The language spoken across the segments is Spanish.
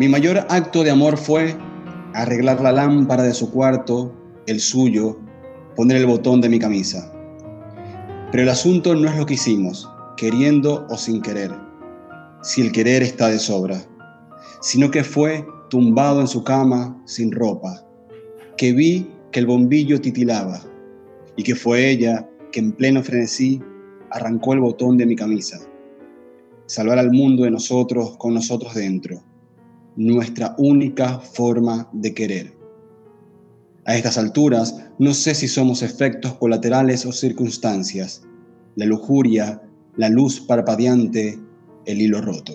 Mi mayor acto de amor fue arreglar la lámpara de su cuarto, el suyo, poner el botón de mi camisa. Pero el asunto no es lo que hicimos, queriendo o sin querer, si el querer está de sobra, sino que fue tumbado en su cama sin ropa, que vi que el bombillo titilaba y que fue ella que en pleno frenesí arrancó el botón de mi camisa. Salvar al mundo de nosotros con nosotros dentro, nuestra única forma de querer. A estas alturas, no sé si somos efectos colaterales o circunstancias, la lujuria, la luz parpadeante, el hilo roto.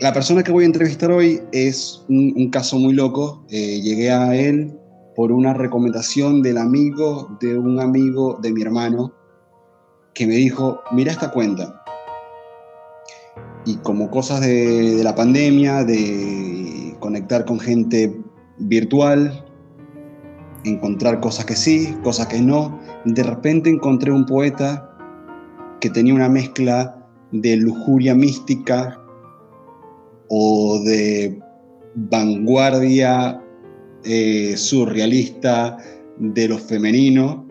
La persona que voy a entrevistar hoy es un, caso muy loco. Eh, llegué a él por una recomendación del amigo de un amigo de mi hermano que me dijo, mira esta cuenta. Y como cosas de, la pandemia, de conectar con gente virtual, encontrar cosas que sí, cosas que no, de repente encontré un poeta que tenía una mezcla de lujuria mística o de vanguardia eh, surrealista de lo femenino.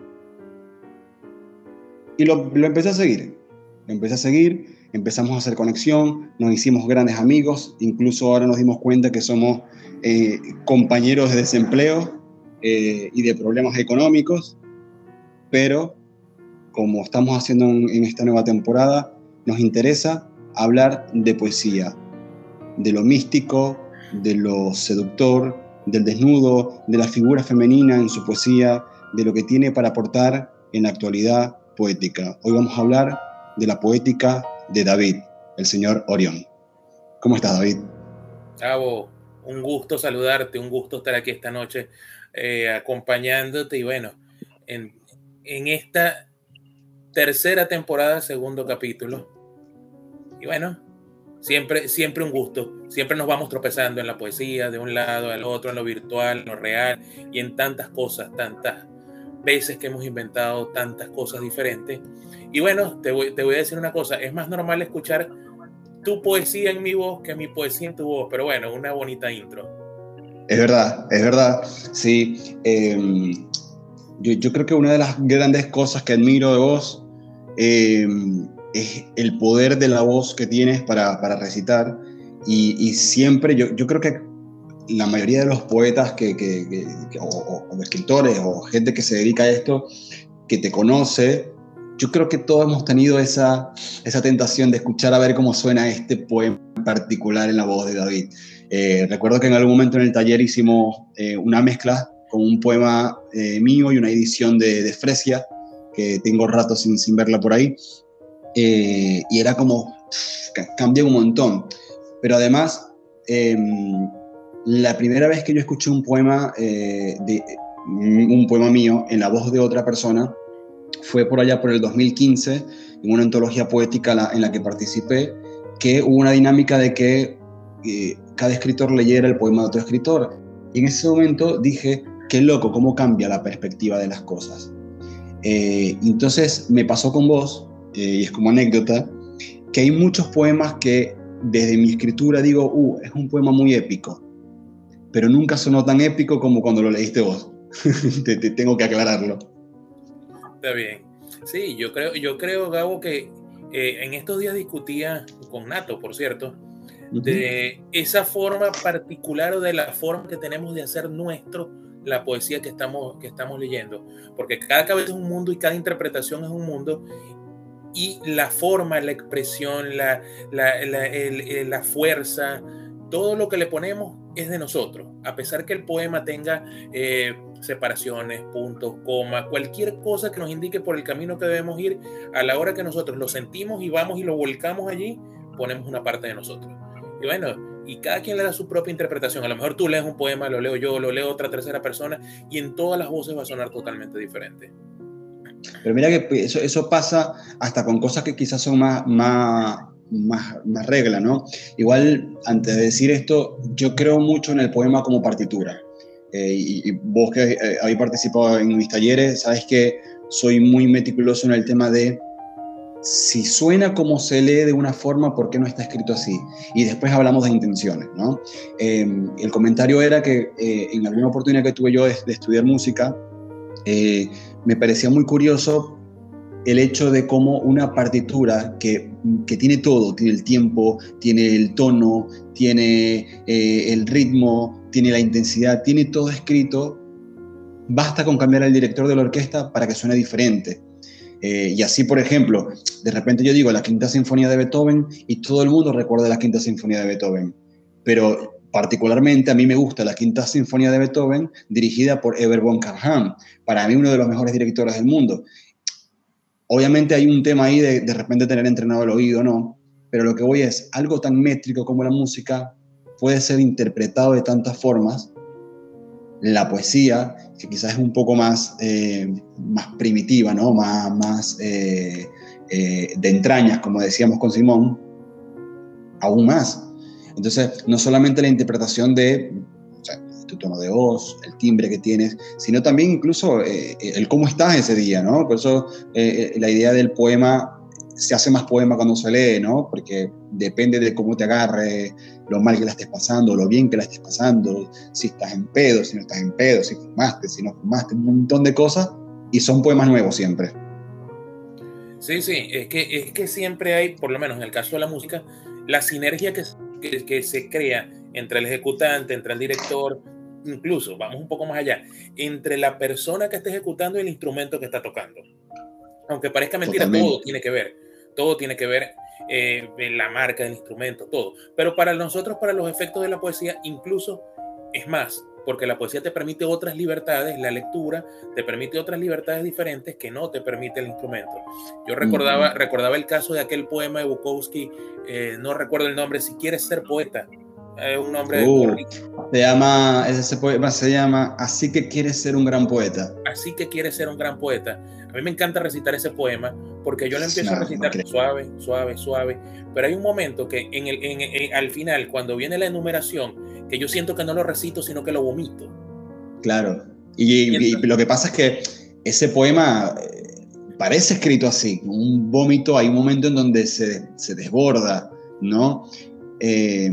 Y lo, empecé a seguir. Lo empecé a seguir, empezamos a hacer conexión, nos hicimos grandes amigos, incluso ahora nos dimos cuenta que somos eh, compañeros de desempleo eh, y de problemas económicos, pero como estamos haciendo en esta nueva temporada, nos interesa hablar de poesía, de lo místico, de lo seductor, del desnudo, de la figura femenina en su poesía, de lo que tiene para aportar en la actualidad poética. Hoy vamos a hablar de la poética de David, el señor Orión. ¿Cómo estás, David? Chavo, un gusto saludarte, un gusto estar aquí esta noche eh, acompañándote y bueno, en, en esta tercera temporada, segundo capítulo. Y bueno, Siempre, siempre un gusto. Siempre nos vamos tropezando en la poesía, de un lado al otro, en lo virtual, en lo real y en tantas cosas, tantas veces que hemos inventado tantas cosas diferentes. Y bueno, te voy, te voy a decir una cosa, es más normal escuchar tu poesía en mi voz que mi poesía en tu voz, pero bueno, una bonita intro. Es verdad, es verdad. Sí, em, yo, yo, creo que una de las grandes cosas que admiro de vos eh, es el poder de la voz que tienes para, para recitar. Y, siempre, yo, yo, creo que la mayoría de los poetas que, que, o, escritores o gente que se dedica a esto, que te conoce, yo creo que todos hemos tenido esa, esa tentación de escuchar a ver cómo suena este poema en particular en la voz de David. Eh, recuerdo que en algún momento en el taller hicimos eh, una mezcla con un poema eh, mío y una edición de, de Fresia, que tengo rato sin, sin verla por ahí, eh, y era como, cambia un montón. Pero además, em, la primera vez que yo escuché un poema, eh, de, un poema mío en la voz de otra persona fue por allá por el 2015, en una antología poética en la que participé, que hubo una dinámica de que eh, cada escritor leyera el poema de otro escritor. Y en ese momento dije, qué loco, cómo cambia la perspectiva de las cosas. entonces me pasó con vos eh, y es como anécdota, que hay muchos poemas que desde mi escritura digo, uh, es un poema muy épico, pero nunca sonó tan épico como cuando lo leíste vos. te, tengo que aclararlo. Está bien. Sí, yo creo, yo creo Gabo, que eh, en estos días discutía con Nato, por cierto, de esa forma particular o de la forma que tenemos de hacer nuestro la poesía que estamos, que estamos leyendo, porque cada cabeza es un mundo y cada interpretación es un mundo. Y la forma, la expresión, la, la, fuerza, todo lo que le ponemos es de nosotros. A pesar que el poema tenga eh, separaciones, puntos, comas, cualquier cosa que nos indique por el camino que debemos ir, a la hora que nosotros lo sentimos y vamos y lo volcamos allí, ponemos una parte de nosotros. Y bueno, y cada quien le da su propia interpretación. A lo mejor tú lees un poema, lo leo yo, lo leo otra tercera persona, y en todas las voces va a sonar totalmente diferente. Pero mira que eso, eso pasa hasta con cosas que quizás son más, más, más regla, ¿no? Igual, antes de decir esto, yo creo mucho en el poema como partitura. Eh, y, vos que eh, habéis participado en mis talleres, sabes que soy muy meticuloso en el tema de si suena como se lee de una forma, ¿por qué no está escrito así? Y después hablamos de intenciones, ¿no? Em, el comentario era que eh, en alguna oportunidad que tuve yo de, estudiar música, me parecía muy curioso el hecho de cómo una partitura que, que, tiene todo, tiene el tiempo, tiene el tono, tiene eh, el ritmo, tiene la intensidad, tiene todo escrito, basta con cambiar al director de la orquesta para que suene diferente. Eh, y así, por ejemplo, de repente yo digo la Quinta Sinfonía de Beethoven y todo el mundo recuerda la Quinta Sinfonía de Beethoven. Pero particularmente a mí me gusta la Quinta Sinfonía de Beethoven dirigida por Eber von Karajan, para mí uno de los mejores directores del mundo. Obviamente hay un tema ahí de de repente tener entrenado el oído, ¿no? Pero lo que voy es, algo tan métrico como la música puede ser interpretado de tantas formas la poesía, que quizás es un poco más, eh, más primitiva, ¿no? más, más eh, eh, de entrañas, como decíamos con Simón, aún más. Entonces, no solamente la interpretación de tu tono de voz, el timbre que tienes, sino también incluso el cómo estás ese día, ¿no? Por eso la idea del poema se hace más poema cuando se lee, ¿no? Porque depende de cómo te agarre, lo mal que la estés pasando, lo bien que la estés pasando, si estás en pedo, si no estás en pedo, si fumaste, si no fumaste, un montón de cosas, y son poemas nuevos siempre. Sí, sí, es que, es que siempre hay, por lo menos en el caso de la música, la sinergia que, que, que se crea entre el ejecutante, entre el director, incluso, vamos un poco más allá, entre la persona que está ejecutando y el instrumento que está tocando. Aunque parezca mentira, todo tiene que ver todo tiene que ver eh, en la marca del instrumento, todo. Pero para nosotros, para los efectos de la poesía, incluso es más, porque la poesía te permite otras libertades, la lectura te permite otras libertades diferentes que no te permite el instrumento. Yo recordaba, recordaba el caso de aquel poema de Bukowski, eh, no recuerdo el nombre, si quieres ser poeta, es un nombre uh, se llama ese poema se llama así que quieres ser un gran poeta. Así que quieres ser un gran poeta. A mí me encanta recitar ese poema porque yo lo empiezo a recitar suave suave suave. Pero hay un momento que en el, en, al final cuando viene la enumeración que yo siento que no lo recito sino que lo vomito. Claro. Y, lo que pasa es que ese poema eh, parece escrito así. Un vómito hay un momento en donde se, se desborda no eh,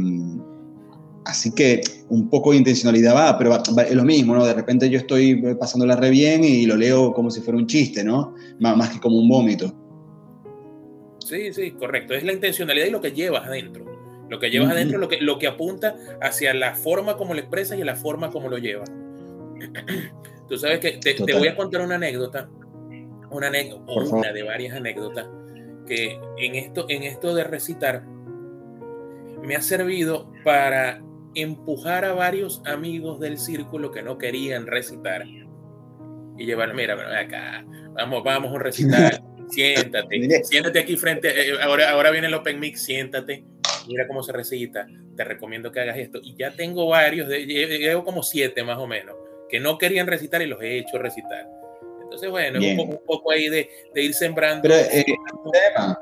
Así que un poco de intencionalidad va, pero es lo mismo, ¿no? De repente yo estoy pasándola re bien y lo leo como si fuera un chiste, ¿no? más que como un vómito. Sí, sí, correcto. Es la intencionalidad y lo que llevas adentro. Lo que llevas adentro, lo que, lo que apunta hacia la forma como lo expresas y la forma como lo llevas. Tú sabes que te, voy a contar una anécdota, una, anécdota, una de varias anécdotas, que en esto, en esto de recitar me ha servido para empujar a varios amigos del círculo que no querían recitar y llevar, mira, acá, vamos, vamos a recitar, siéntate, siéntate aquí frente, eh, ahora, ahora viene el Open Mix, siéntate, mira cómo se recita, te recomiendo que hagas esto. Y ya tengo varios, llevo como siete más o menos, que no querían recitar y los he hecho recitar. Entonces, bueno, un poco, un poco, ahí de, de ir sembrando. Pero, eh, un tema.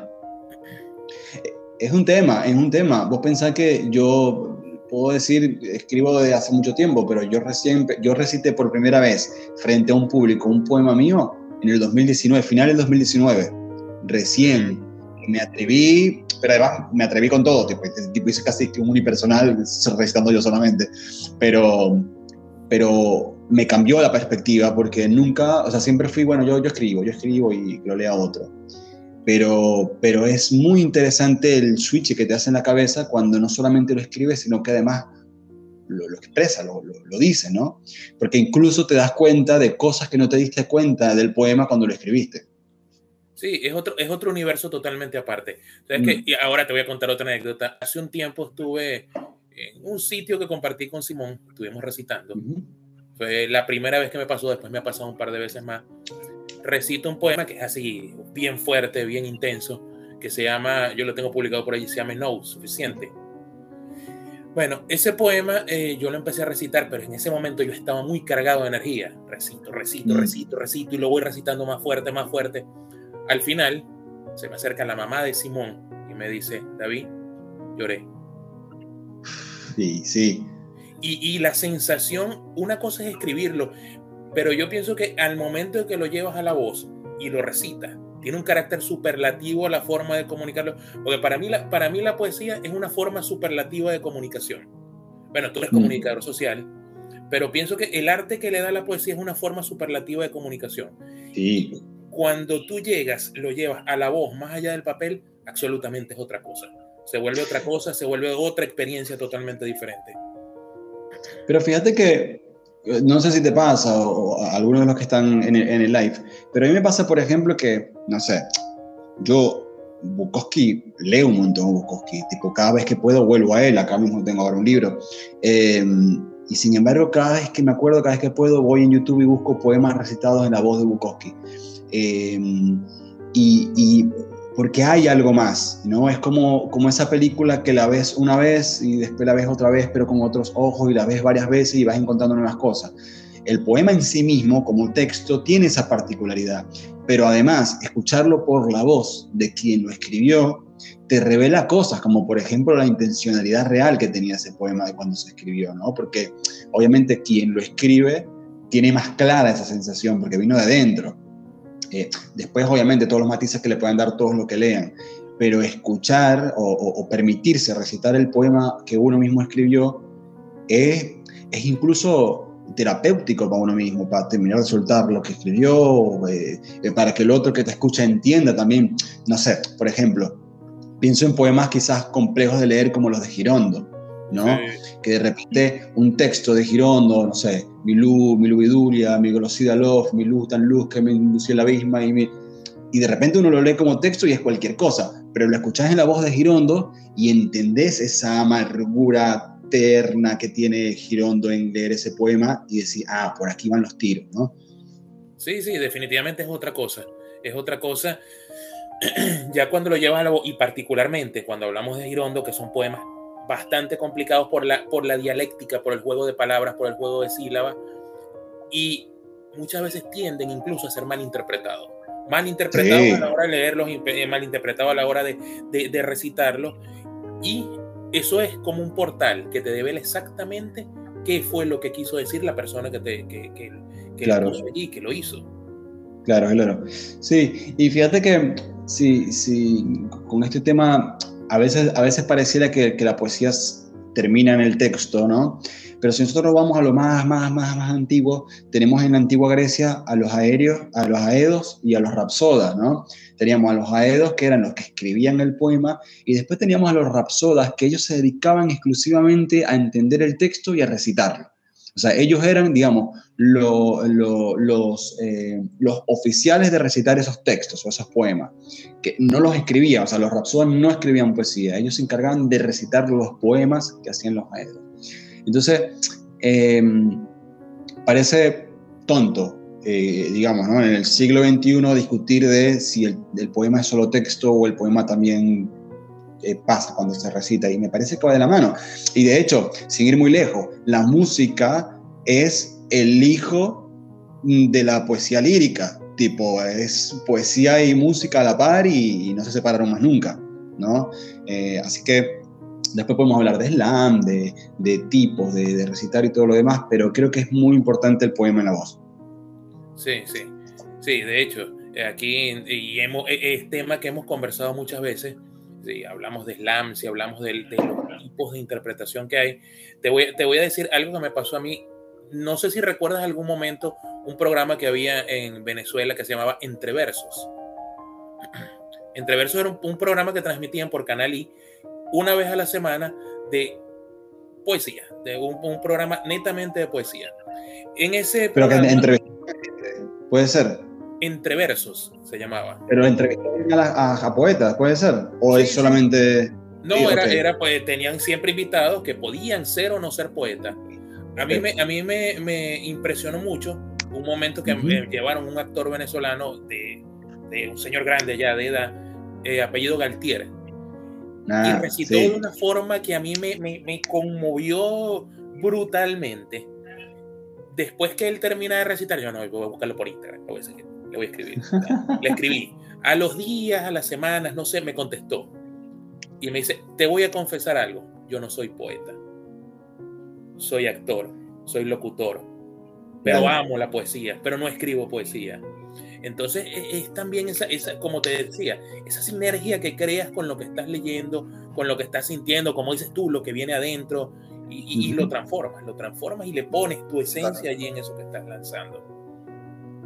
Es un tema, es un tema. Vos pensás que yo puedo decir, escribo desde hace mucho tiempo, pero yo recién, yo recité por primera vez frente a un público un poema mío en el 2019, final del 2019, recién. Me atreví, pero además me atreví con todo, tipo, este tipo hice casi un unipersonal recitando yo solamente, pero, pero me cambió la perspectiva porque nunca, o sea, siempre fui, bueno, yo, yo escribo, yo escribo y lo leo a otro pero, pero es muy interesante el switch que te hace en la cabeza cuando no solamente lo escribes, sino que además lo, expresa, lo, lo, dice, ¿no? Porque incluso te das cuenta de cosas que no te diste cuenta del poema cuando lo escribiste. Sí, es otro, es otro universo totalmente aparte. ¿Sabes que, mm. y ahora te voy a contar otra anécdota. Hace un tiempo estuve en un sitio que compartí con Simón, estuvimos recitando. Fue la primera vez que me pasó, después me ha pasado un par de veces más recito un poema que es así, bien fuerte, bien intenso, que se llama, yo lo tengo publicado por ahí, se llama No, suficiente. Bueno, ese poema eh, yo lo empecé a recitar, pero en ese momento yo estaba muy cargado de energía. Recito, recito, mm. recito, recito, y lo voy recitando más fuerte, más fuerte. Al final, se me acerca la mamá de Simón y me dice, David, lloré. Sí, sí. Y, y la sensación, una cosa es escribirlo, pero yo pienso que al momento de que lo llevas a la voz y lo recitas, tiene un carácter superlativo la forma de comunicarlo, porque para mí la, para mí la poesía es una forma superlativa de comunicación. Bueno, tú eres mm. comunicador social, pero pienso que el arte que le da la poesía es una forma superlativa de comunicación. Sí. Cuando tú llegas, lo llevas a la voz más allá del papel, absolutamente es otra cosa. Se vuelve otra cosa, se vuelve otra experiencia totalmente diferente. Pero fíjate que, no sé si te pasa o, algunos de los que están en el, live, pero a mí me pasa, por ejemplo, que, no sé, yo Bukowski, leo un montón Bukowski, tipo cada vez que puedo vuelvo a él, acá mismo tengo ahora un libro. Em, y sin embargo, cada vez que me acuerdo, cada vez que puedo, voy en YouTube y busco poemas recitados en la voz de Bukowski. Em, y, porque hay algo más, ¿no? Es como, como esa película que la ves una vez y después la ves otra vez, pero con otros ojos y la ves varias veces y vas encontrando nuevas cosas. El poema en sí mismo, como texto, tiene esa particularidad, pero además, escucharlo por la voz de quien lo escribió, te revela cosas, como por ejemplo la intencionalidad real que tenía ese poema de cuando se escribió, ¿no? Porque obviamente quien lo escribe tiene más clara esa sensación, porque vino de adentro. Eh, después, obviamente, todos los matices que le pueden dar todos los que lean, pero escuchar o, permitirse recitar el poema que uno mismo escribió es, es incluso terapéutico para uno mismo, para terminar de soltar lo que escribió, eh, para que el otro que te escucha entienda también, no sé, por ejemplo, pienso en poemas quizás complejos de leer como los de Girondo, ¿no? Que de repente un texto de Girondo, no sé, mi luz, mi lubidulia, mi golosida luz, mi luz tan luz que me indució el abismo y Y de repente uno lo lee como texto y es cualquier cosa, pero lo escuchás en la voz de Girondo y entendés esa amargura terna que tiene Girondo en leer ese poema y decir, ah, por aquí van los tiros, ¿no? Sí, sí, definitivamente es otra cosa. Es otra cosa. ya cuando lo llevas a la voz, y particularmente cuando hablamos de Girondo, que son poemas bastante complicados por la, por la dialéctica, por el juego de palabras, por el juego de sílabas, y muchas veces tienden incluso a ser mal interpretados. Mal interpretados a la hora de leerlos, eh, mal interpretados a la hora de, de, recitarlos, y eso es como un portal que te devela exactamente qué fue lo que quiso decir la persona que, te, que, que, que lo puso allí, que lo hizo. Claro, claro. Sí, y fíjate que sí, sí, con este tema a veces, a veces pareciera que, que, la poesía termina en el texto, ¿no? Pero si nosotros vamos a lo más, más, más, más antiguo, tenemos en la antigua Grecia a los aéreos, a los aedos y a los rapsodas, ¿no? Teníamos a los aedos, que eran los que escribían el poema, y después teníamos a los rapsodas, que ellos se dedicaban exclusivamente a entender el texto y a recitarlo. O sea, ellos eran, digamos, los, eh, los oficiales de recitar esos textos o esos poemas, que no los escribían, o sea, los rapsodas no escribían poesía, ellos se encargaban de recitar los poemas que hacían los maestros. Entonces, em, parece tonto, eh, digamos, ¿no? en el siglo XXI discutir de si el, poema es solo texto o el poema también eh, pasa cuando se recita, y me parece que va de la mano. Y de hecho, sin ir muy lejos, la música es el hijo de la poesía lírica, tipo, es poesía y música a la par y, no se separaron más nunca, ¿no? Eh, así que después podemos hablar de slam, de, de tipos, de, recitar y todo lo demás, pero creo que es muy importante el poema en la voz. Sí, sí, sí, de hecho, aquí y hemos, e, es tema que hemos conversado muchas veces, si hablamos de slam, si hablamos de, de, los tipos de interpretación que hay, te voy, te voy a decir algo que me pasó a mí no sé si recuerdas algún momento un programa que había en Venezuela que se llamaba Entreversos. Entreversos era un, programa que transmitían por Canal I una vez a la semana de poesía, de un, programa netamente de poesía. En ese Pero que entre puede ser. Entreversos se llamaba. Pero entrevistaban a, a, poetas, puede ser. O es solamente. No, era, era, pues tenían siempre invitados que podían ser o no ser poetas. A mí, me, a mí me, me impresionó mucho un momento que me llevaron un actor venezolano de, de, un señor grande ya de edad, eh, apellido Galtier. Ah, y recitó de una forma que a mí me, me, me, conmovió brutalmente. Después que él termina de recitar, yo no, voy a buscarlo por Instagram, voy a, le voy a escribir. le escribí. A los días, a las semanas, no sé, me contestó. Y me dice, te voy a confesar algo, yo no soy poeta soy actor, soy locutor, pero amo la poesía, pero no escribo poesía. Entonces e, es, también esa, esa, como te decía, esa sinergia que creas con lo que estás leyendo, con lo que estás sintiendo, como dices tú, lo que viene adentro, y, lo transformas, lo transformas y le pones tu esencia allí en eso que estás lanzando.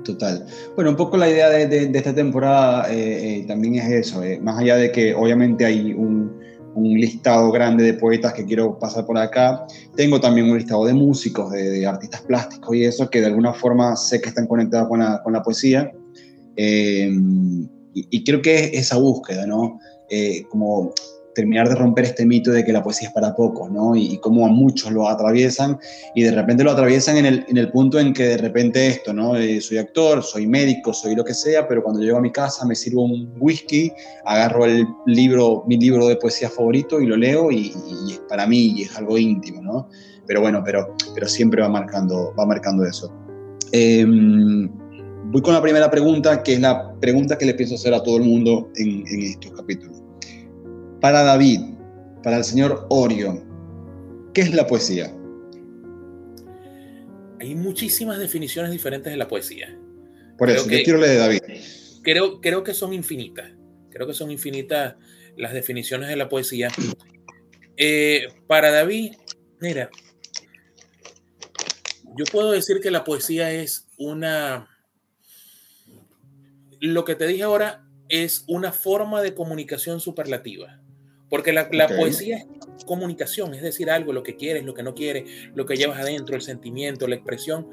Total. Bueno, un poco la idea de, esta temporada eh, eh, también es eso, eh, más allá de que obviamente hay un, un, listado grande de poetas que quiero pasar por acá, tengo también un listado de músicos, de, artistas plásticos y eso, que de alguna forma sé que están conectados con la, con la poesía. y, y, creo que es esa búsqueda, ¿no? como terminar de romper este mito de que la poesía es para pocos, ¿no? Y, cómo a muchos lo atraviesan y de repente lo atraviesan en el, en el punto en que de repente esto, ¿no? Eh, soy actor, soy médico, soy lo que sea, pero cuando llego a mi casa me sirvo un whisky, agarro el libro, mi libro de poesía favorito y lo leo y, es para mí y es algo íntimo, ¿no? Pero bueno, pero, pero siempre va marcando, va marcando eso. Em, voy con la primera pregunta, que es la pregunta que le pienso hacer a todo el mundo en, en estos capítulos. Para David, para el señor Orio, ¿qué es la poesía? Hay muchísimas definiciones diferentes de la poesía. Por eso, yo quiero leer de David. Creo, creo que son infinitas. Creo que son infinitas las definiciones de la poesía. Eh, para David, mira, yo puedo decir que la poesía es una... Lo que te dije ahora es una forma de comunicación superlativa. Porque la, poesía es comunicación, es decir, algo, lo que quieres, lo que no quieres, lo que llevas adentro, el sentimiento, la expresión,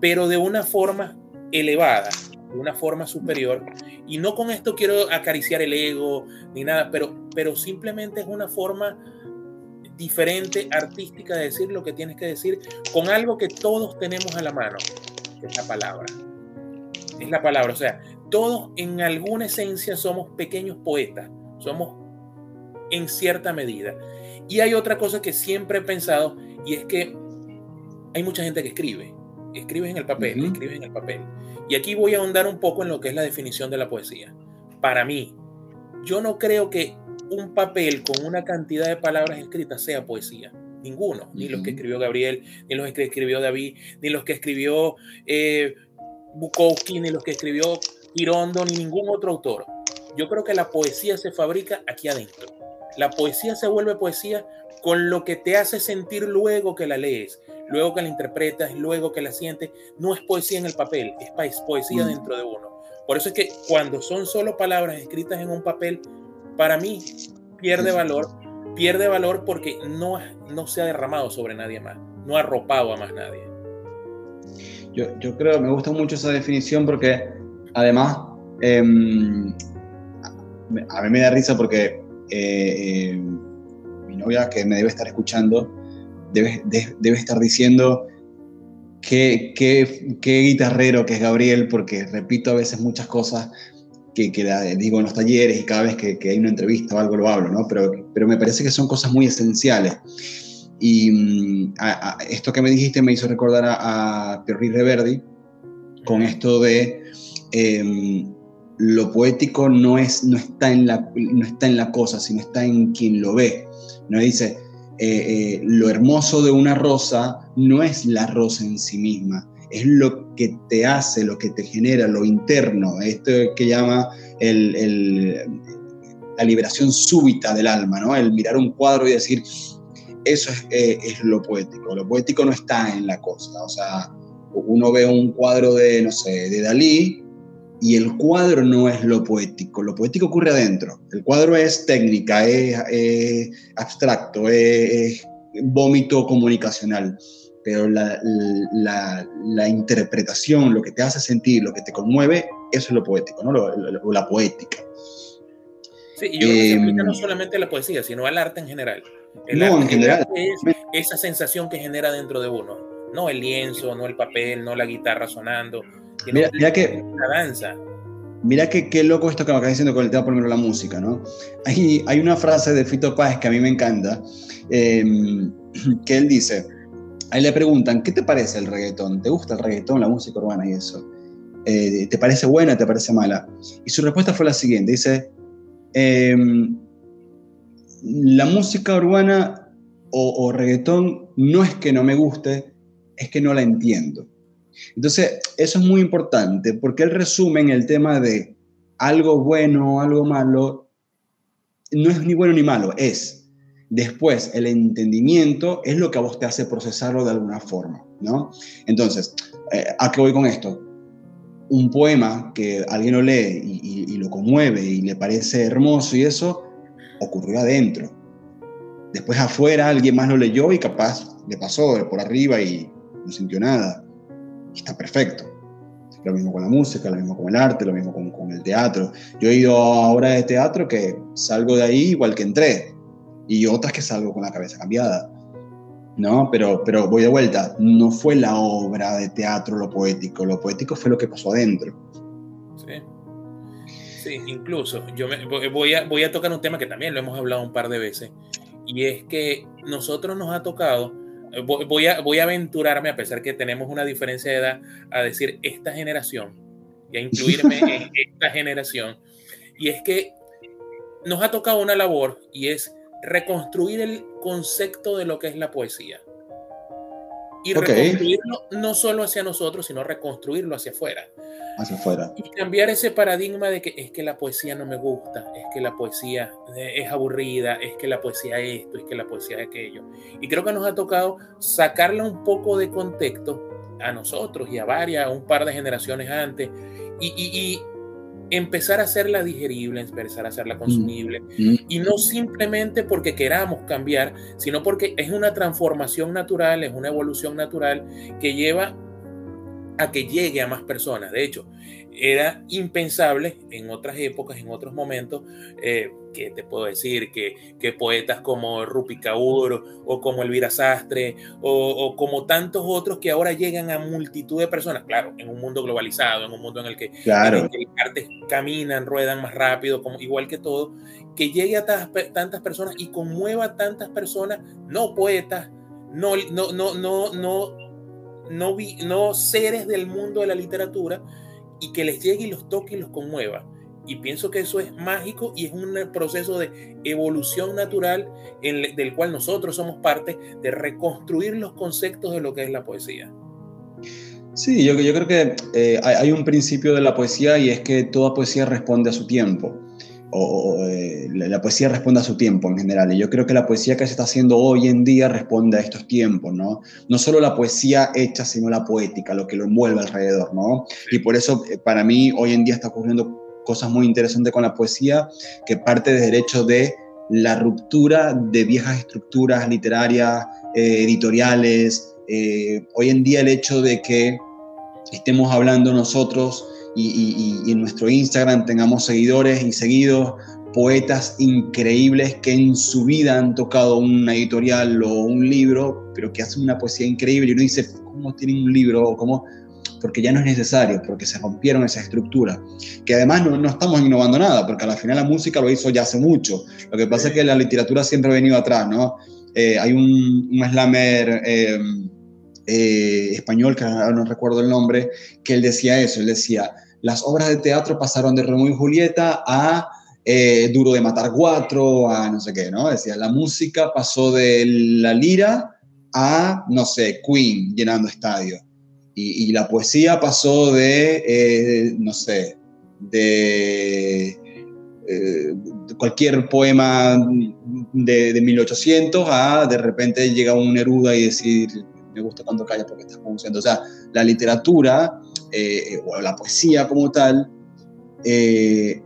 pero de una forma elevada, de una forma superior. Y no con esto quiero acariciar el ego ni nada, pero, pero simplemente es una forma diferente, artística de decir lo que tienes que decir con algo que todos tenemos a la mano, que es la palabra. Es la palabra, o sea, todos en alguna esencia somos pequeños poetas, somos en cierta medida. Y hay otra cosa que siempre he pensado y es que hay mucha gente que escribe. Escribes en el papel, escribes en el papel. Y aquí voy a ahondar un poco en lo que es la definición de la poesía. Para mí, yo no creo que un papel con una cantidad de palabras escritas sea poesía. Ninguno. Ni los que escribió Gabriel, ni los que escribió David, ni los que escribió eh, Bukowski, ni los que escribió Girondo, ni ningún otro autor. Yo creo que la poesía se fabrica aquí adentro. La poesía se vuelve poesía con lo que te hace sentir luego que la lees, luego que la interpretas, luego que la sientes. No es poesía en el papel, es poesía mm. dentro de uno. Por eso es que cuando son solo palabras escritas en un papel, para mí pierde valor, pierde valor porque no, no se ha derramado sobre nadie más, no ha arropado a más nadie. Yo, yo creo, me gusta mucho esa definición porque además em, a mí me da risa porque eh, eh, mi novia que me debe estar escuchando, debe, debe estar diciendo qué, qué, qué, guitarrero que es Gabriel, porque repito a veces muchas cosas que, que digo en los talleres y cada vez que, que, hay una entrevista o algo lo hablo, ¿no? Pero, pero me parece que son cosas muy esenciales. Y mm, esto que me dijiste me hizo recordar a, a Pierre Reverdi con esto de em, lo poético no, es, no, está en la, no está en la cosa, sino está en quien lo ve. ¿no? Dice, eh, eh, lo hermoso de una rosa no es la rosa en sí misma, es lo que te hace, lo que te genera, lo interno, esto que llama el, la liberación súbita del alma, ¿no? el mirar un cuadro y decir, eso es, eh, es, lo poético, lo poético no está en la cosa, o sea, uno ve un cuadro de, no sé, de Dalí y el cuadro no es lo poético, lo poético ocurre adentro. El cuadro es técnica, es, abstracto, es, vómito comunicacional, pero la, interpretación, lo que te hace sentir, lo que te conmueve, eso es lo poético, ¿no? la poética. Sí, y yo creo que se aplica no em, solamente a la poesía, sino al arte en general. El arte en general. Es esa sensación que genera dentro de uno. No el lienzo, no el papel, no la guitarra sonando, mira, que. Mira que qué loco esto que me acabas diciendo con el tema, por ejemplo, la música, ¿no? Hay, hay una frase de Fito Páez que a mí me encanta, em, que él dice, ahí le preguntan, ¿qué te parece el reggaetón? ¿Te gusta el reggaetón, la música urbana y eso? Eh, ¿Te parece buena, te parece mala? Y su respuesta fue la siguiente, dice, em, la música urbana o, o reggaetón no es que no me guste, es que no la entiendo. Entonces, eso es muy importante porque él resume en el tema de algo bueno, algo malo, no es ni bueno ni malo, es después el entendimiento es lo que a vos te hace procesarlo de alguna forma, ¿no? Entonces, eh, ¿a qué voy con esto? Un poema que alguien lo lee y, lo conmueve y le parece hermoso y eso, ocurrió adentro. Después afuera alguien más lo leyó y capaz le pasó por arriba y no sintió nada. Y está perfecto. Lo mismo con la música, lo mismo con el arte, lo mismo con, con el teatro. Yo he ido a obras de teatro que salgo de ahí igual que entré. Y otras que salgo con la cabeza cambiada. ¿no? Pero, pero voy de vuelta, no fue la obra de teatro lo poético, lo poético fue lo que pasó adentro. Sí. Sí, incluso yo me, voy, a, voy a tocar un tema que también lo hemos hablado un par de veces, y es que nosotros nos ha tocado voy a, voy a aventurarme, a pesar que tenemos una diferencia de edad, a decir esta generación y a incluirme en esta generación. Y es que nos ha tocado una labor y es reconstruir el concepto de lo que es la poesía. Y reconstruirlo no solo hacia nosotros, sino reconstruirlo hacia afuera. Hacia afuera. Y cambiar ese paradigma de que es que la poesía no me gusta, es que la poesía es aburrida, es que la poesía es esto, es que la poesía es aquello. Y creo que nos ha tocado sacarla un poco de contexto a nosotros y a varias, a un par de generaciones antes, y empezar a hacerla digerible, empezar a hacerla consumible. Y no simplemente porque queramos cambiar, sino porque es una transformación natural, es una evolución natural que lleva a que llegue a más personas. De hecho, era impensable en otras épocas, en otros momentos, eh, que te puedo decir que, que, poetas como Rupi Kaur o como Elvira Sastre o, como tantos otros que ahora llegan a multitud de personas, claro, en un mundo globalizado, en un mundo en el que, claro. las artes caminan, ruedan más rápido, como, igual que todo, que llegue a tantas, personas y conmueva a tantas personas, no poetas, no, no, no, no, no, no, no seres del mundo de la literatura, y que les llegue y los toque y los conmueva. Y pienso que eso es mágico y es un proceso de evolución natural del cual nosotros somos parte de reconstruir los conceptos de lo que es la poesía. Sí, yo, yo creo que eh, hay un principio de la poesía y es que toda poesía responde a su tiempo o, eh, la poesía responde a su tiempo en general. Y yo creo que la poesía que se está haciendo hoy en día responde a estos tiempos, ¿no? No solo la poesía hecha, sino la poética, lo que lo envuelve alrededor, ¿no? Y por eso, eh, para mí, hoy en día está ocurriendo cosas muy interesantes con la poesía, que parte desde el hecho de la ruptura de viejas estructuras literarias, eh, editoriales. hoy en día el hecho de que estemos hablando nosotros y, en nuestro Instagram tengamos seguidores y seguidos, poetas increíbles que en su vida han tocado una editorial o un libro, pero que hacen una poesía increíble y uno dice, ¿cómo tienen un libro? ¿Cómo? Porque ya no es necesario, porque se rompieron esa estructura. Que además no, no estamos innovando nada, porque al final la música lo hizo ya hace mucho. Lo que pasa es que la literatura siempre ha venido atrás, ¿no? Eh, hay un, un slammer... Eh, eh, español, que no recuerdo el nombre, que él decía eso, él decía, las obras de teatro pasaron de Romeo y Julieta a eh, Duro de Matar Cuatro, a no sé qué, ¿no? Decía, la música pasó de la lira a, no sé, Queen llenando estadios. Y, la poesía pasó de, eh, no sé, de, cualquier poema de, de, 1800 a de repente llega un Neruda y decir, me gusta cuando calla porque estás pronunciando. O sea, la literatura eh, o la poesía como tal, eh,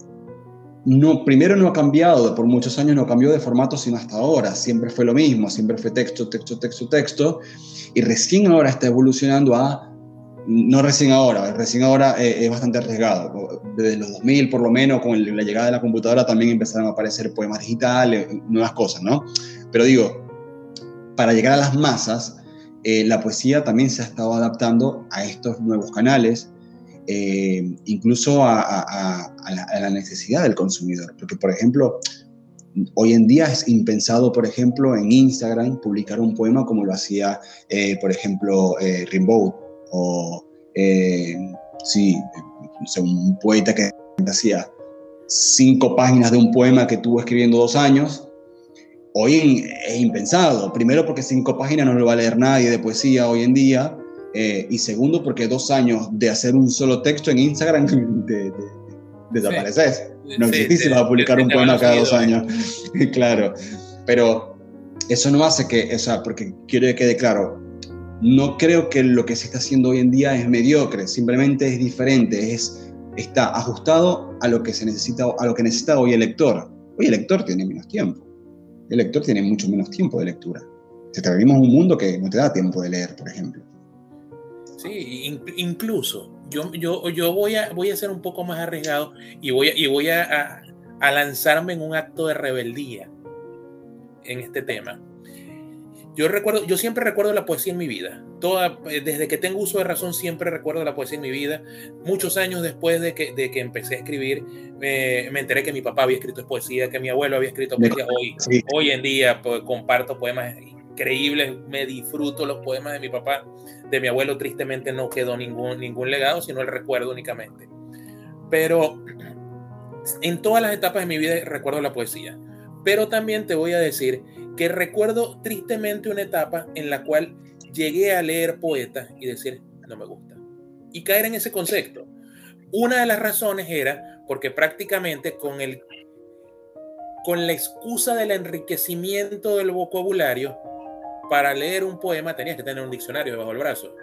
no, primero no ha cambiado, por muchos años no cambió de formato sino hasta ahora, siempre fue lo mismo, siempre fue texto, texto, texto, texto, y recién ahora está evolucionando a, no recién ahora, recién ahora eh, es bastante arriesgado, desde los 2000 por lo menos, con la llegada de la computadora también empezaron a aparecer poemas digitales, nuevas cosas, ¿no? Pero digo, para llegar a las masas, eh, la poesía también se ha estado adaptando a estos nuevos canales, eh, incluso a, la, necesidad del consumidor. Porque, por ejemplo, hoy en día es impensado, por ejemplo, en Instagram publicar un poema como lo hacía, eh, por ejemplo, Rimbaud o, sí, un poeta que hacía cinco páginas de un poema que tuvo escribiendo dos años hoy es impensado. Primero porque cinco páginas no lo va a leer nadie de poesía hoy en día. Eh, y segundo, porque dos años de hacer un solo texto en Instagram desapareces. No existís si vas a publicar un poema cada dos años. claro. Pero eso no hace que, o sea, porque quiero que quede claro, no creo que lo que se está haciendo hoy en día es mediocre, simplemente es diferente, es, está ajustado a lo que se necesita, a lo que necesita hoy el lector. Hoy el lector tiene menos tiempo. El lector tiene mucho menos tiempo de lectura. Se te vivimos un mundo que no te da tiempo de leer, por ejemplo. Sí, incluso yo, yo, yo voy, a, voy a ser un poco más arriesgado y voy, y voy a, a lanzarme en un acto de rebeldía en este tema. Yo recuerdo, yo siempre recuerdo la poesía en mi vida. Toda, eh, desde que tengo uso de razón, siempre recuerdo la poesía en mi vida. Muchos años después de que, de que empecé a escribir, me enteré que mi papá había escrito poesía, que mi abuelo había escrito poesía. Hoy, hoy en día pues, comparto poemas increíbles, me disfruto los poemas de mi papá. De mi abuelo, tristemente, no quedó ningún, ningún legado, sino el recuerdo únicamente. Pero en todas las etapas de mi vida recuerdo la poesía. Pero también te voy a decir que recuerdo tristemente una etapa en la cual llegué a leer poetas y decir, no me gusta. Y caer en ese concepto. Una de las razones era porque prácticamente con el con la excusa del enriquecimiento del vocabulario, para leer un poema tenías que tener un diccionario debajo del brazo.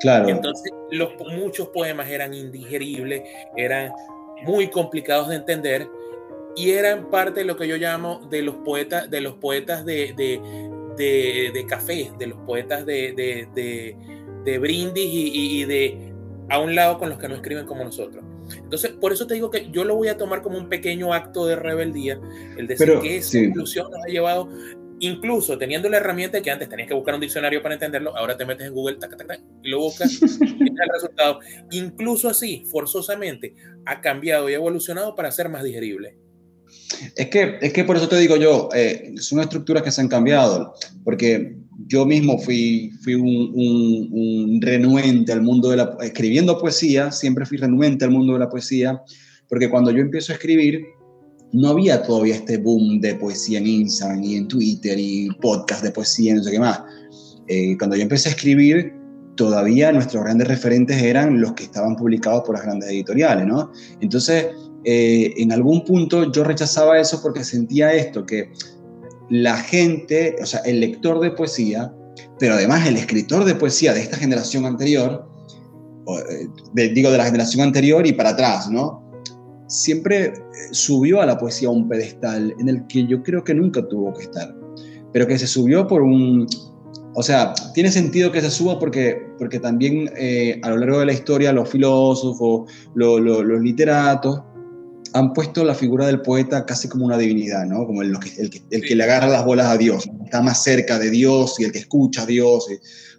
Claro. Entonces, los, muchos poemas eran indigeribles, eran muy complicados de entender y eran parte de lo que yo llamo de los poetas, de los poetas de, de, de, café, de los poetas de, de brindis y, de a un lado con los que no escriben como nosotros. Entonces, por eso te digo que yo lo voy a tomar como un pequeño acto de rebeldía, el decir que esa inclusión nos ha llevado, incluso teniendo la herramienta que antes tenías que buscar un diccionario para entenderlo, ahora te metes en Google y lo buscas y el resultado. Incluso así, forzosamente, ha cambiado y ha evolucionado para ser más digerible. Es que, es que por eso te digo yo, eh, son estructuras que se han cambiado, porque yo mismo fui, fui un, renuente al mundo de la... Escribiendo poesía, siempre fui renuente al mundo de la poesía, porque cuando yo empiezo a escribir, no había todavía este boom de poesía en Instagram y en Twitter y podcast de poesía y no sé qué más. Eh, cuando yo empecé a escribir, todavía nuestros grandes referentes eran los que estaban publicados por las grandes editoriales, ¿no? Entonces, eh, en algún punto yo rechazaba eso porque sentía esto, que la gente, o sea, el lector de poesía, pero además el escritor de poesía de esta generación anterior, eh, digo de la generación anterior y para atrás, ¿no? Siempre eh, subió a la poesía a un pedestal en el que yo creo que nunca tuvo que estar, pero que se subió por un... O sea, tiene sentido que se suba porque, porque también a lo largo de la historia los filósofos, los literatos, han puesto la figura del poeta casi como una divinidad, ¿no? Como el, el, el, que le agarra las bolas a Dios, está más cerca de Dios y el que escucha a Dios.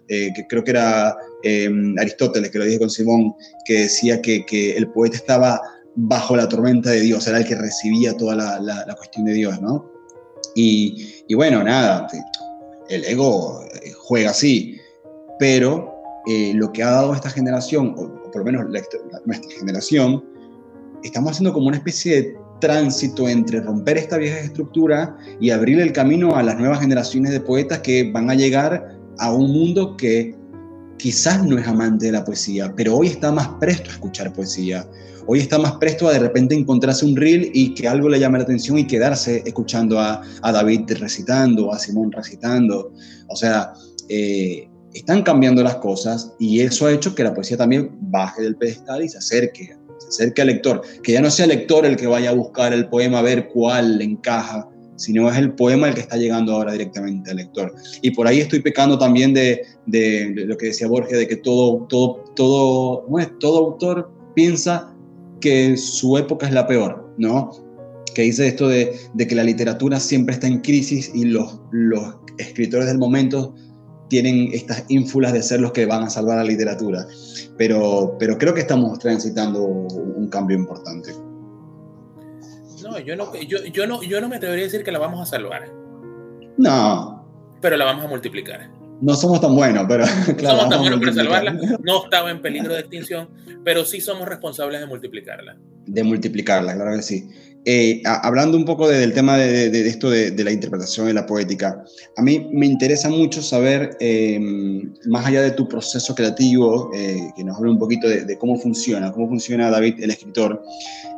Eh, que creo que era em, Aristóteles que lo dije con Simón, que decía que, que, el poeta estaba bajo la tormenta de Dios, era el que recibía toda la, la, cuestión de Dios, ¿no? Y, y, bueno, nada, el ego eh, juega así, pero eh, lo que ha dado esta generación, o, por lo menos nuestra generación, estamos haciendo como una especie de tránsito entre romper esta vieja estructura y abrir el camino a las nuevas generaciones de poetas que van a llegar a un mundo que quizás no es amante de la poesía, pero hoy está más presto a escuchar poesía. Hoy está más presto a de repente encontrarse un reel y que algo le llame la atención y quedarse escuchando a, David recitando, a Simón recitando. O sea, eh, están cambiando las cosas y eso ha hecho que la poesía también baje del pedestal y se acerque acerque al lector, que ya no sea el lector el que vaya a buscar el poema a ver cuál le encaja, sino es el poema el que está llegando ahora directamente al lector. Y por ahí estoy pecando también de, de, lo que decía Borges, de que todo, todo, todo, todo autor piensa que su época es la peor, ¿no? Que dice esto de, de que la literatura siempre está en crisis y los, los escritores del momento tienen estas ínfulas de ser los que van a salvar la literatura. Pero, pero creo que estamos transitando un cambio importante. No, yo no, yo, yo no, yo no me atrevería a decir que la vamos a salvar. No. Pero la vamos a multiplicar. No somos tan buenos, pero. no somos tan buenos para salvarla. No estaba en peligro de extinción, pero sí somos responsables de multiplicarla. De multiplicarla, claro que sí. eh, hablando un poco del tema de, esto de, la interpretación de la poética, a mí me interesa mucho saber, em, más allá de tu proceso creativo, eh, que nos hable un poquito de, cómo funciona, cómo funciona David, el escritor,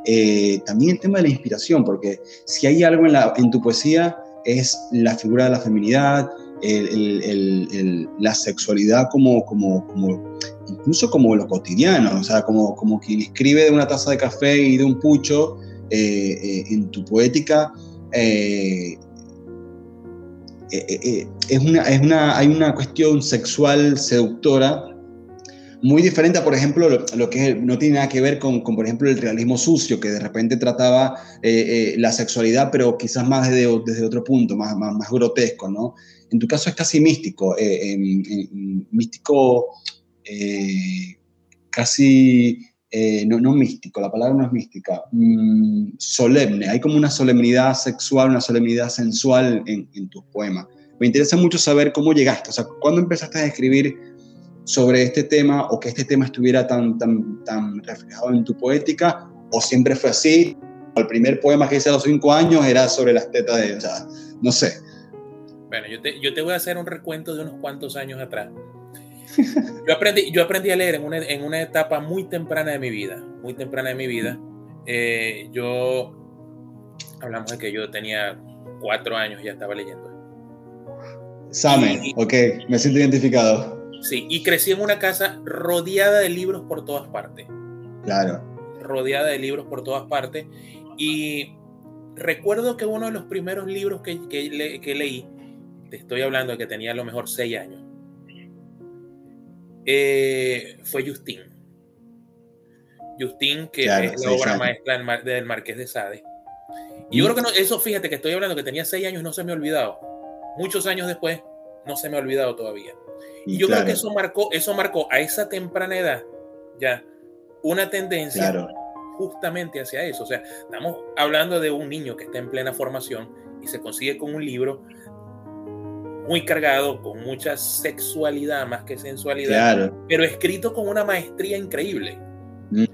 eh, también el tema de la inspiración, porque si hay algo en tu poesía es la figura de la feminidad, la sexualidad como, como, como, incluso como lo cotidiano, o sea, como, como quien escribe de una taza de café y de un pucho, eh, eh, en tu poética, eh, es una, es una, hay una cuestión sexual seductora muy diferente a, por ejemplo, lo, que no tiene nada que ver con, con, por ejemplo, el realismo sucio, que de repente trataba la sexualidad, pero quizás más desde, desde otro punto, más, más, más, grotesco, ¿no? En tu caso es casi místico, místico casi eh, no, no místico, la palabra no es mística, mm, solemne. Hay como una solemnidad sexual, una solemnidad sensual en, tus poemas. Me interesa mucho saber cómo llegaste, o sea, cuándo empezaste a escribir sobre este tema o que este tema estuviera tan, tan, tan reflejado en tu poética, o siempre fue así. El primer poema que hice a los cinco años era sobre las tetas de, no sé. Bueno, yo te, yo te voy a hacer un recuento de unos cuantos años atrás. Yo aprendí, yo aprendí a leer en una, en una, etapa muy temprana de mi vida, muy temprana de mi vida. Eh, yo, hablamos de que yo tenía cuatro años y ya estaba leyendo. Same, ok, me siento identificado. Sí, y crecí en una casa rodeada de libros por todas partes. Claro. Rodeada de libros por todas partes. Y recuerdo que uno de los primeros libros que, que, que leí, te estoy hablando de que tenía a lo mejor seis años, eh, fue Justin. Justin, que es la obra maestra del, Marqués de Sade. Y yo creo que no, eso, fíjate que estoy hablando que tenía seis años, no se me ha olvidado. Muchos años después, no se me ha olvidado todavía. Y, yo creo que eso marcó, eso marcó a esa temprana edad ya una tendencia justamente hacia eso. O sea, estamos hablando de un niño que está en plena formación y se consigue con un libro muy cargado, con mucha sexualidad más que sensualidad, pero escrito con una maestría increíble. Mm.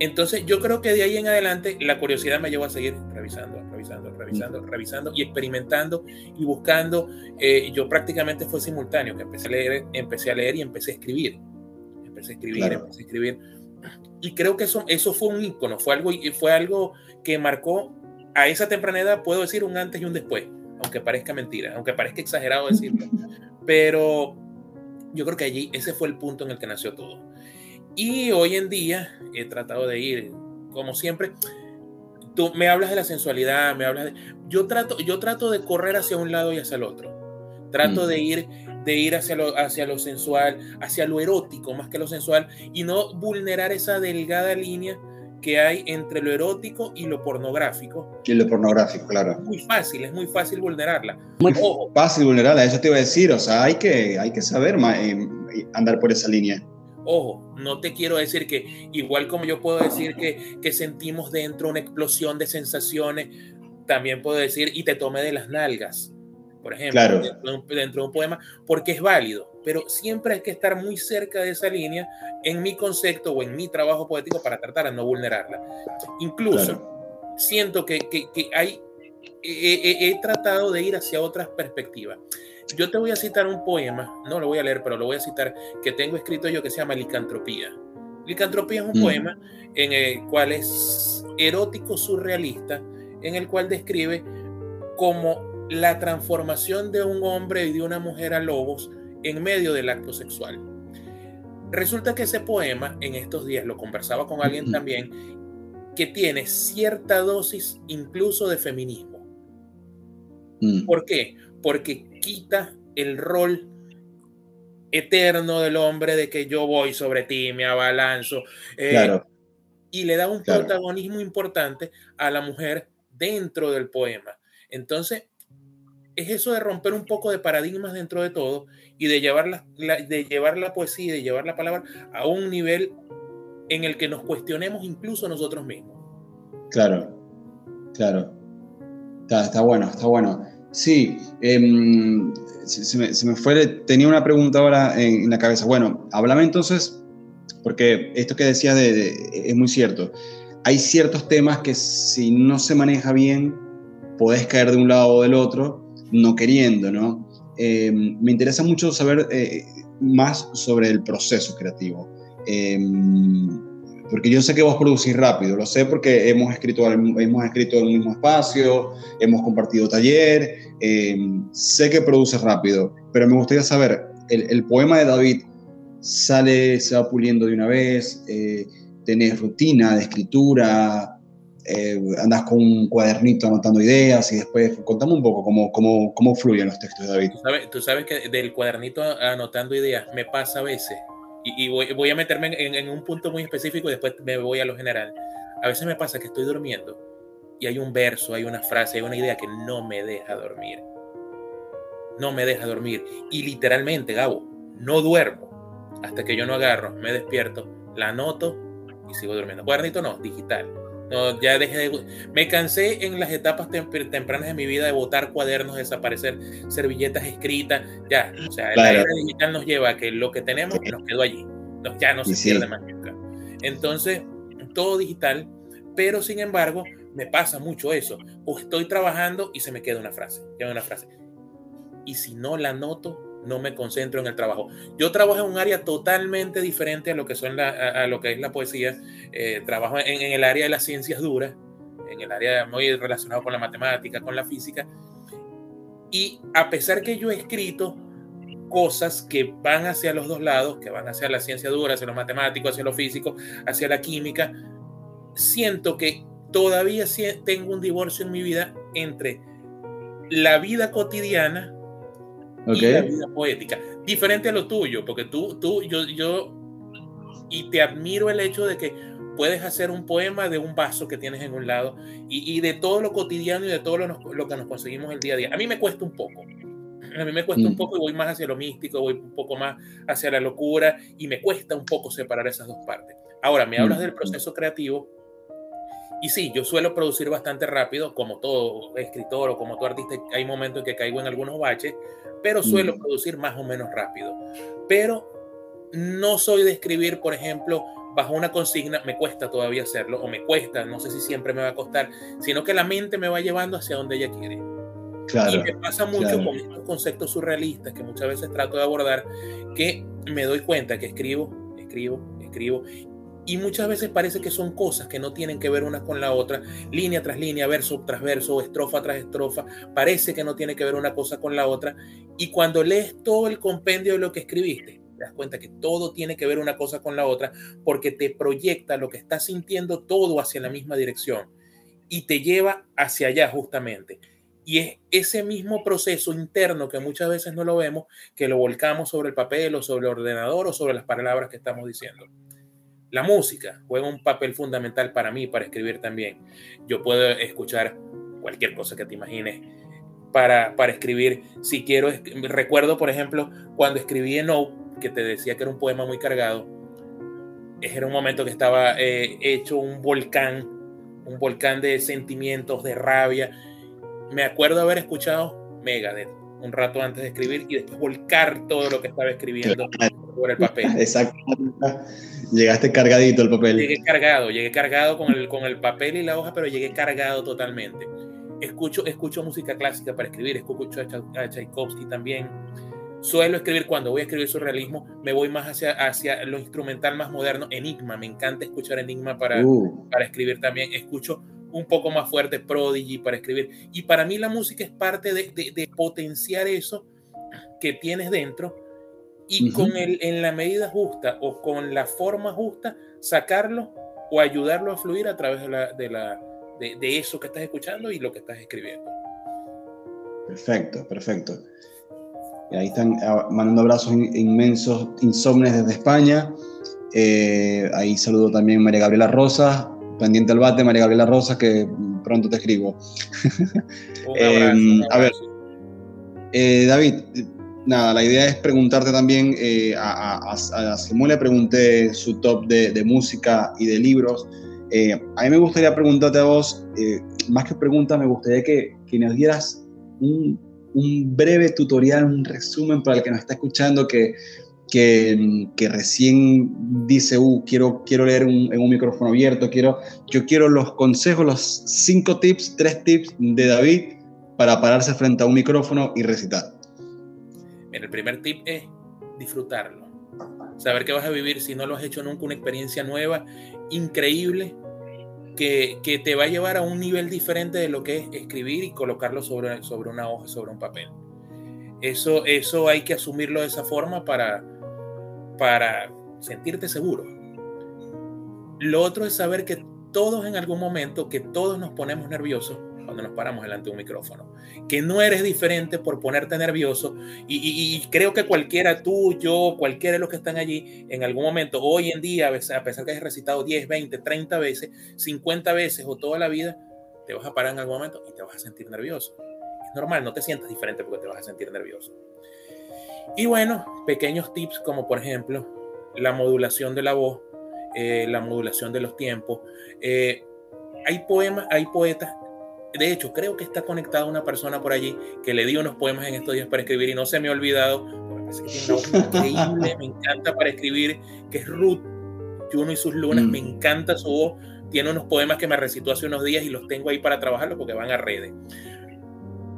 Entonces yo creo que de ahí en adelante la curiosidad me llevó a seguir revisando, revisando, revisando, mm. revisando y experimentando y buscando. Eh, yo prácticamente fue simultáneo, que empecé a leer, empecé a leer y empecé a escribir. Empecé a escribir, empecé a escribir. Y creo que eso, eso fue un ícono, fue algo, fue algo que marcó a esa temprana edad, puedo decir, un antes y un después aunque parezca mentira, aunque parezca exagerado decirlo. Pero yo creo que allí ese fue el punto en el que nació todo. Y hoy en día he tratado de ir, como siempre, tú me hablas de la sensualidad, me hablas de... Yo trato, yo trato de correr hacia un lado y hacia el otro. Trato de ir, de ir hacia, lo, hacia lo sensual, hacia lo erótico más que lo sensual y no vulnerar esa delgada línea que hay entre lo erótico y lo pornográfico. Y lo pornográfico, claro. Es muy fácil, es muy fácil vulnerarla. Muy fácil vulnerarla, eso te iba a decir, o sea, hay que, hay que saber eh, andar por esa línea. Ojo, no te quiero decir que, igual como yo puedo decir que, que sentimos dentro una explosión de sensaciones, también puedo decir y te tomé de las nalgas, por ejemplo, dentro de un poema, porque es válido pero siempre hay que estar muy cerca de esa línea en mi concepto o en mi trabajo poético para tratar de no vulnerarla. Incluso siento que, que, hay, he, tratado de ir hacia otras perspectivas. Yo te voy a citar un poema, no lo voy a leer, pero lo voy a citar, que tengo escrito yo que se llama Licantropía. Licantropía es un mm. poema en el cual es erótico surrealista, en el cual describe como la transformación de un hombre y de una mujer a lobos en medio del acto sexual. Resulta que ese poema, en estos días lo conversaba con alguien también, que tiene cierta dosis incluso de feminismo. Mm. ¿Por qué? Porque quita el rol eterno del hombre de que yo voy sobre ti, me abalanzo. Eh, y le da un protagonismo importante a la mujer dentro del poema. Entonces, es eso de romper un poco de paradigmas dentro de todo y de llevar la, de llevar la poesía, de llevar la palabra a un nivel en el que nos cuestionemos incluso nosotros mismos. Claro, claro. Está, bueno, está bueno. Sí, se, me, fue, tenía una pregunta ahora en, la cabeza. Bueno, háblame entonces, porque esto que decías de, es muy cierto, hay ciertos temas que si no se maneja bien, podés caer de un lado o del otro, no queriendo, ¿no? Eh, me interesa mucho saber eh, más sobre el proceso creativo. Eh, porque yo sé que vos producís rápido, lo sé porque hemos escrito, hemos escrito en el mismo espacio, hemos compartido taller, sé que produces rápido, pero me gustaría saber, el, poema de David sale, se va puliendo de una vez, tenés rutina de escritura, eh, andas con un cuadernito anotando ideas y después contame un poco cómo, cómo, cómo fluyen los textos David. ¿Tú sabes, que del cuadernito anotando ideas me pasa a veces, y, voy, voy, a meterme en, en, un punto muy específico y después me voy a lo general. A veces me pasa que estoy durmiendo y hay un verso, hay una frase, hay una idea que no me deja dormir. No me deja dormir. Y literalmente, Gabo, no duermo hasta que yo no agarro, me despierto, la anoto y sigo durmiendo. Cuadernito no, digital no, ya dejé de, me cansé en las etapas tempranas de mi vida de botar cuadernos, desaparecer servilletas escritas. Ya, o sea, la era digital nos lleva a que lo que tenemos nos quedó allí. ya no se pierde más nunca. Entonces, todo digital, pero sin embargo, me pasa mucho eso. O estoy trabajando y se me queda una frase, queda una frase. Y si no la noto, no me concentro en el trabajo. Yo trabajo en un área totalmente diferente a lo que, son la, a, lo que es la poesía. Eh, trabajo en, el área de las ciencias duras, en el área muy relacionado con la matemática, con la física. Y a pesar que yo he escrito cosas que van hacia los dos lados, que van hacia la ciencia dura, hacia lo matemático, hacia lo físico, hacia la química, siento que todavía tengo un divorcio en mi vida entre la vida cotidiana y la vida poética. Diferente a lo tuyo, porque tú, tú, yo, yo, y te admiro el hecho de que puedes hacer un poema de un vaso que tienes en un lado y, y de todo lo cotidiano y de todo lo, lo, que nos conseguimos el día a día. A mí me cuesta un poco. A mí me cuesta un mm. poco y voy más hacia lo místico, voy un poco más hacia la locura y me cuesta un poco separar esas dos partes. Ahora, me hablas mm. del proceso creativo y sí, yo suelo producir bastante rápido, como todo escritor o como todo artista, hay momentos en que caigo en algunos baches, pero suelo mm. producir más o menos rápido. Pero no soy de escribir, por ejemplo, bajo una consigna, me cuesta todavía hacerlo, o me cuesta, no sé si siempre me va a costar, sino que la mente me va llevando hacia donde ella quiere. Claro, y me pasa mucho con estos conceptos surrealistas que muchas veces trato de abordar, que me doy cuenta que escribo, escribo, escribo, y muchas veces parece que son cosas que no tienen que ver una con la otra, línea tras línea, verso tras verso, estrofa tras estrofa, parece que no tiene que ver una cosa con la otra. Y cuando lees todo el compendio de lo que escribiste, te das cuenta que todo tiene que ver una cosa con la otra porque te proyecta lo que estás sintiendo todo hacia la misma dirección y te lleva hacia allá justamente. Y es ese mismo proceso interno que muchas veces no lo vemos, que lo volcamos sobre el papel o sobre el ordenador o sobre las palabras que estamos diciendo. La música juega un papel fundamental para mí, para escribir también. Yo puedo escuchar cualquier cosa que te imagines para, para escribir. Si quiero, recuerdo, por ejemplo, cuando escribí en que te decía que era un poema muy cargado, era un momento que estaba eh, hecho un volcán, un volcán de sentimientos, de rabia. Me acuerdo haber escuchado Megadeth un rato antes de escribir y después volcar todo lo que estaba escribiendo por el papel. Exacto. Llegaste cargadito el papel. Llegué cargado, llegué cargado con el, con el papel y la hoja, pero llegué cargado totalmente. Escucho, escucho música clásica para escribir, escucho a, Tchaikovsky también. Suelo escribir cuando voy a escribir surrealismo, me voy más hacia, hacia lo instrumental más moderno, Enigma. Me encanta escuchar Enigma para, uh. para escribir también. Escucho un poco más fuerte Prodigy para escribir. Y para mí la música es parte de, de, de potenciar eso que tienes dentro y con el, en la medida justa o con la forma justa sacarlo o ayudarlo a fluir a través de, la, de, la, de, eso que estás escuchando y lo que estás escribiendo. Perfecto, perfecto. Y ahí están ah, mandando abrazos inmensos, insomnes desde España. Eh, ahí saludo también a María Gabriela Rosa, pendiente al bate, María Gabriela Rosa, que pronto te escribo. Em, a ver, eh, David, nada, la idea es preguntarte también, eh, a, a, le pregunté su top de, música y de libros. Eh, a mí me gustaría preguntarte a vos, eh, más que pregunta, me gustaría que, que nos dieras un, breve tutorial, un resumen para el que nos está escuchando, que recién dice, uh, quiero, quiero leer en un micrófono abierto, quiero, yo quiero los consejos, los cinco tips, tres tips de David para pararse frente a un micrófono y recitar? El primer tip es disfrutarlo. Saber que vas a vivir, si no lo has hecho nunca, una experiencia nueva, increíble, que, que, te va a llevar a un nivel diferente de lo que es escribir y colocarlo sobre, sobre una hoja, sobre un papel. Eso, eso hay que asumirlo de esa forma para, para sentirte seguro. Lo otro es saber que todos en algún momento, que todos nos ponemos nerviosos cuando nos paramos delante de un micrófono. Que no eres diferente por ponerte nervioso y, creo que cualquiera, tú, yo, cualquiera de los que están allí, en algún momento, hoy en día, a pesar que hayas recitado 10, 20, 30 veces, 50 veces o toda la vida, te vas a parar en algún momento y te vas a sentir nervioso. Es normal, no te sientas diferente porque te vas a sentir nervioso. Y bueno, pequeños tips como por ejemplo la modulación de la voz, eh, la modulación de los tiempos. Eh, hay poemas, hay poetas de hecho, creo que está conectada una persona por allí que le dio unos poemas en estos días para escribir y no se me ha olvidado. Me que tiene una voz increíble, me encanta para escribir, que es Ruth Juno y sus lunas, me mm. encanta su voz. Tiene unos poemas que me recitó hace unos días y los tengo ahí para trabajarlos porque van a redes.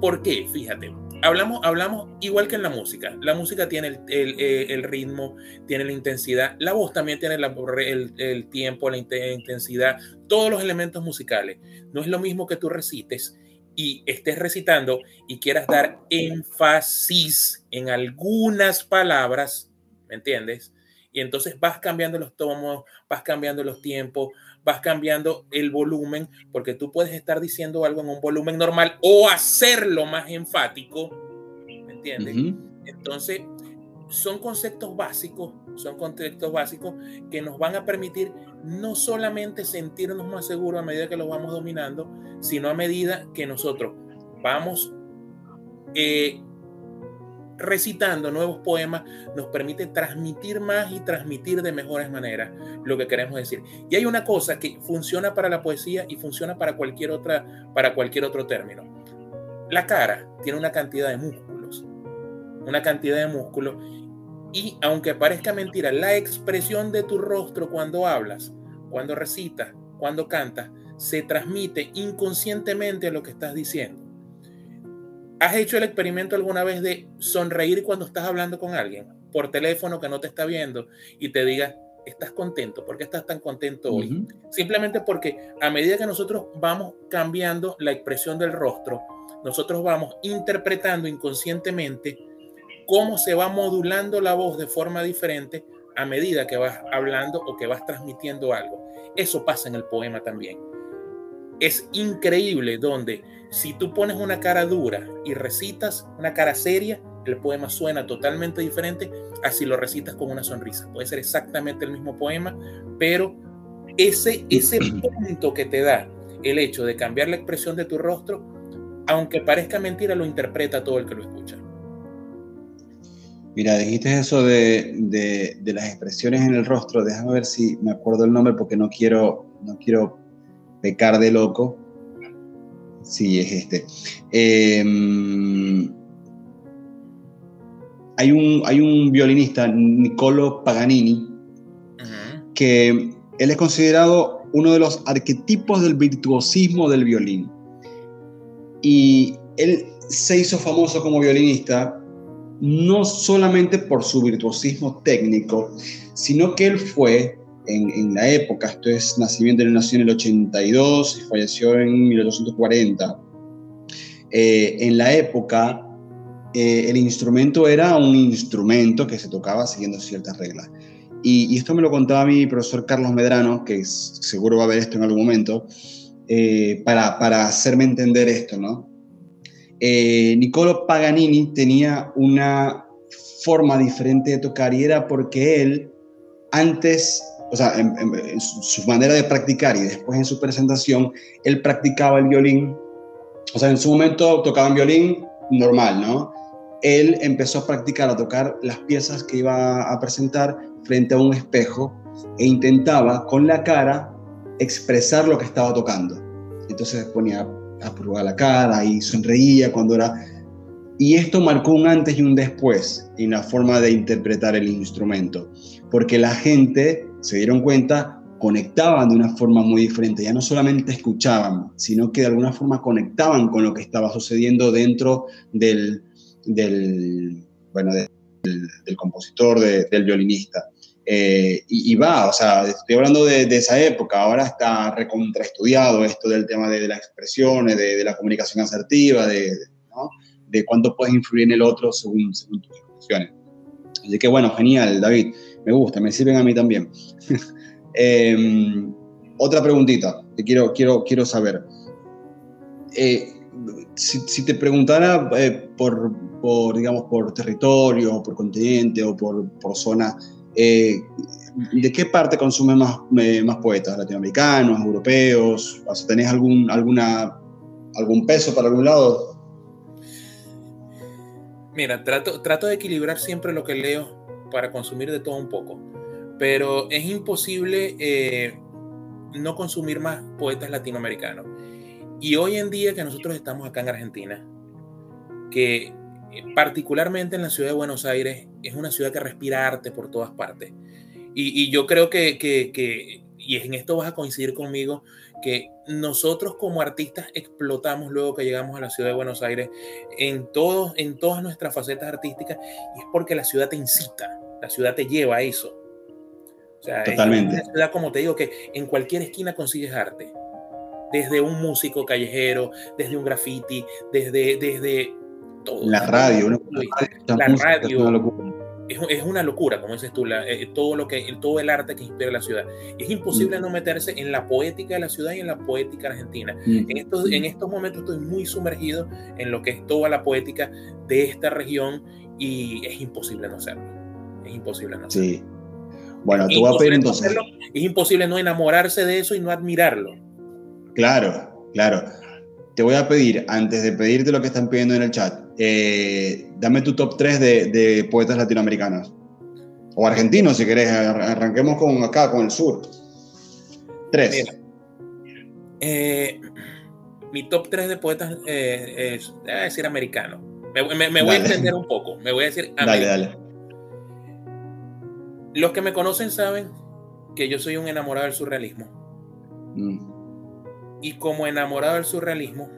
¿Por qué? Fíjate, hablamos, hablamos igual que en la música. La música tiene el, eh, el ritmo, tiene la intensidad. La voz también tiene la, el, el, tiempo, la intensidad, todos los elementos musicales. No es lo mismo que tú recites y estés recitando y quieras dar énfasis en algunas palabras, ¿me entiendes? Y entonces vas cambiando los tomos, vas cambiando los tiempos, vas cambiando el volumen, porque tú puedes estar diciendo algo en un volumen normal o hacerlo más enfático, ¿me entiendes? Entonces, son conceptos básicos, son conceptos básicos que nos van a permitir no solamente sentirnos más seguros a medida que los vamos dominando, sino a medida que nosotros vamos eh, recitando nuevos poemas nos permite transmitir más y transmitir de mejores maneras lo que queremos decir. Y hay una cosa que funciona para la poesía y funciona para cualquier otra para cualquier otro término. La cara tiene una cantidad de músculos, una cantidad de músculos y aunque parezca mentira, la expresión de tu rostro cuando hablas, cuando recitas, cuando cantas, se transmite inconscientemente lo que estás diciendo. ¿Has hecho el experimento alguna vez de sonreír cuando estás hablando con alguien por teléfono que no te está viendo y te diga, estás contento? ¿Por qué estás tan contento hoy? Simplemente porque a medida que nosotros vamos cambiando la expresión del rostro, nosotros vamos interpretando inconscientemente cómo se va modulando la voz de forma diferente a medida que vas hablando o que vas transmitiendo algo. Eso pasa en el poema también. Es increíble donde si tú pones una cara dura y recitas una cara seria, el poema suena totalmente diferente a si lo recitas con una sonrisa. Puede ser exactamente el mismo poema, pero ese, ese punto que te da el hecho de cambiar la expresión de tu rostro, aunque parezca mentira, lo interpreta todo el que lo escucha. Mira, dijiste eso de, de, las expresiones en el rostro. Déjame ver si me acuerdo el nombre porque no quiero, no quiero pecar de loco. Sí, es este. Em, hay, un, hay un violinista, Niccolo Paganini, que él es considerado uno de los arquetipos del virtuosismo del violín. Y él se hizo famoso como violinista no solamente por su virtuosismo técnico, sino que él fue en, la época, esto es nacimiento, él nació en el 82 y falleció en 1840. Eh, en la época, eh, el instrumento era un instrumento que se tocaba siguiendo ciertas reglas. Y, esto me lo contaba mi profesor Carlos Medrano, que seguro va a ver esto en algún momento, eh, para, para, hacerme entender esto, ¿no? Niccolo Paganini tenía una forma diferente de tocar y era porque él antes o sea, en, su manera de practicar y después en su presentación, él practicaba el violín. O sea, en su momento tocaba en violín normal, ¿no? Él empezó a practicar, a tocar las piezas que iba a presentar frente a un espejo e intentaba con la cara expresar lo que estaba tocando. Entonces ponía a probar la cara y sonreía cuando era Y esto marcó un antes y un después en la forma de interpretar el instrumento, porque la gente se dieron cuenta conectaban de una forma muy diferente, ya no solamente escuchaban, sino que de alguna forma conectaban con lo que estaba sucediendo dentro del, del bueno, del, compositor, del violinista. Eh, y, va, o sea, estoy hablando de, esa época, ahora está recontraestudiado esto del tema de, las expresiones, de, la comunicación asertiva, de, de cuánto puedes influir en el otro según, según tus expresiones. Así que bueno, genial, David, me gusta, me sirven a mí también. Em, otra preguntita que quiero, quiero, quiero saber. Eh, si, te preguntara eh, por, por, digamos, por territorio, por continente o por, por zona, eh, ¿de qué parte consumen más, más poetas? ¿Latinoamericanos, europeos? O ¿Tenés algún, alguna, algún peso para algún lado? Mira, trato, trato de equilibrar siempre lo que leo para consumir de todo un poco pero es imposible eh, no consumir más poetas latinoamericanos. Y hoy en día que nosotros estamos acá en Argentina, que eh, particularmente en la ciudad de Buenos Aires es una ciudad que respira arte por todas partes. Y, yo creo que, que, y en esto vas a coincidir conmigo, que nosotros como artistas explotamos luego que llegamos a la ciudad de Buenos Aires en, todos, en todas nuestras facetas artísticas, y es porque la ciudad te incita, la ciudad te lleva a eso. O sea, Totalmente. Es una ciudad, como te digo, que en cualquier esquina consigues arte. Desde un músico callejero, desde un graffiti, desde, desde todo. La radio, La radio. Es una locura. Es, una locura, como dices tú, eh, todo, lo que, todo el arte que inspira la ciudad. Es imposible mm. no meterse en la poética de la ciudad y en la poética argentina. Mm. En, estos, en estos momentos estoy muy sumergido en lo que es toda la poética de esta región y es imposible no hacerlo. Es imposible no hacerlo. Sí. Bueno, tú vas a pedir entonces. es imposible no enamorarse de eso y no admirarlo. Claro, claro. Te voy a pedir, antes de pedirte lo que están pidiendo en el chat, eh, dame tu top 3 de, poetas latinoamericanos. O argentinos, si querés. Arranquemos con acá, con el sur. Tres. Eh, mi top 3 de poetas eh, es, decir, americano. Me, voy a entender un poco. Me voy a decir. Dale, dale. Los que me conocen saben que yo soy un enamorado del surrealismo. Mm. Y como enamorado del surrealismo,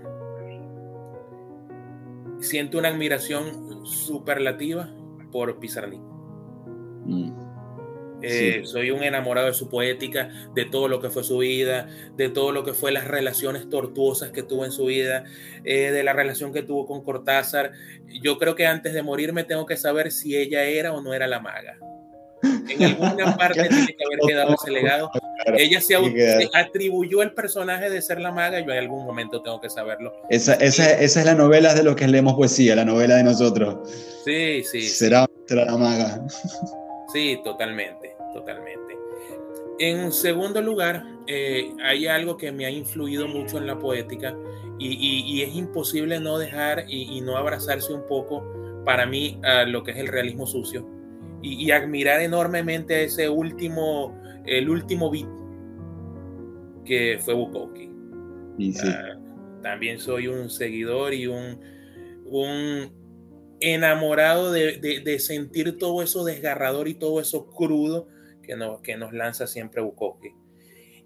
siento una admiración superlativa por Pizarnik. Mm. Eh, soy un enamorado de su poética, de todo lo que fue su vida, de todo lo que fue las relaciones tortuosas que tuvo en su vida, eh, de la relación que tuvo con Cortázar. Yo creo que antes de morirme tengo que saber si ella era o no era la maga. En alguna parte tiene que haber quedado ese legado. Ella se, atribuyó el personaje de ser la maga, yo en algún momento tengo que saberlo. Esa, esa, esa es la novela de los que leemos poesía, la novela de nosotros. Sí, sí. Será, será la maga. Sí, totalmente, totalmente. En segundo lugar, eh, hay algo que me ha influido mucho en la poética y, y, es imposible no dejar y, y, no abrazarse un poco para mí a lo que es el realismo sucio y, admirar enormemente ese último, el último beat que fue Bukowski. Ah, también soy un seguidor y un, un enamorado de, de, sentir todo eso desgarrador y todo eso crudo que, no, que nos lanza siempre Bukowski.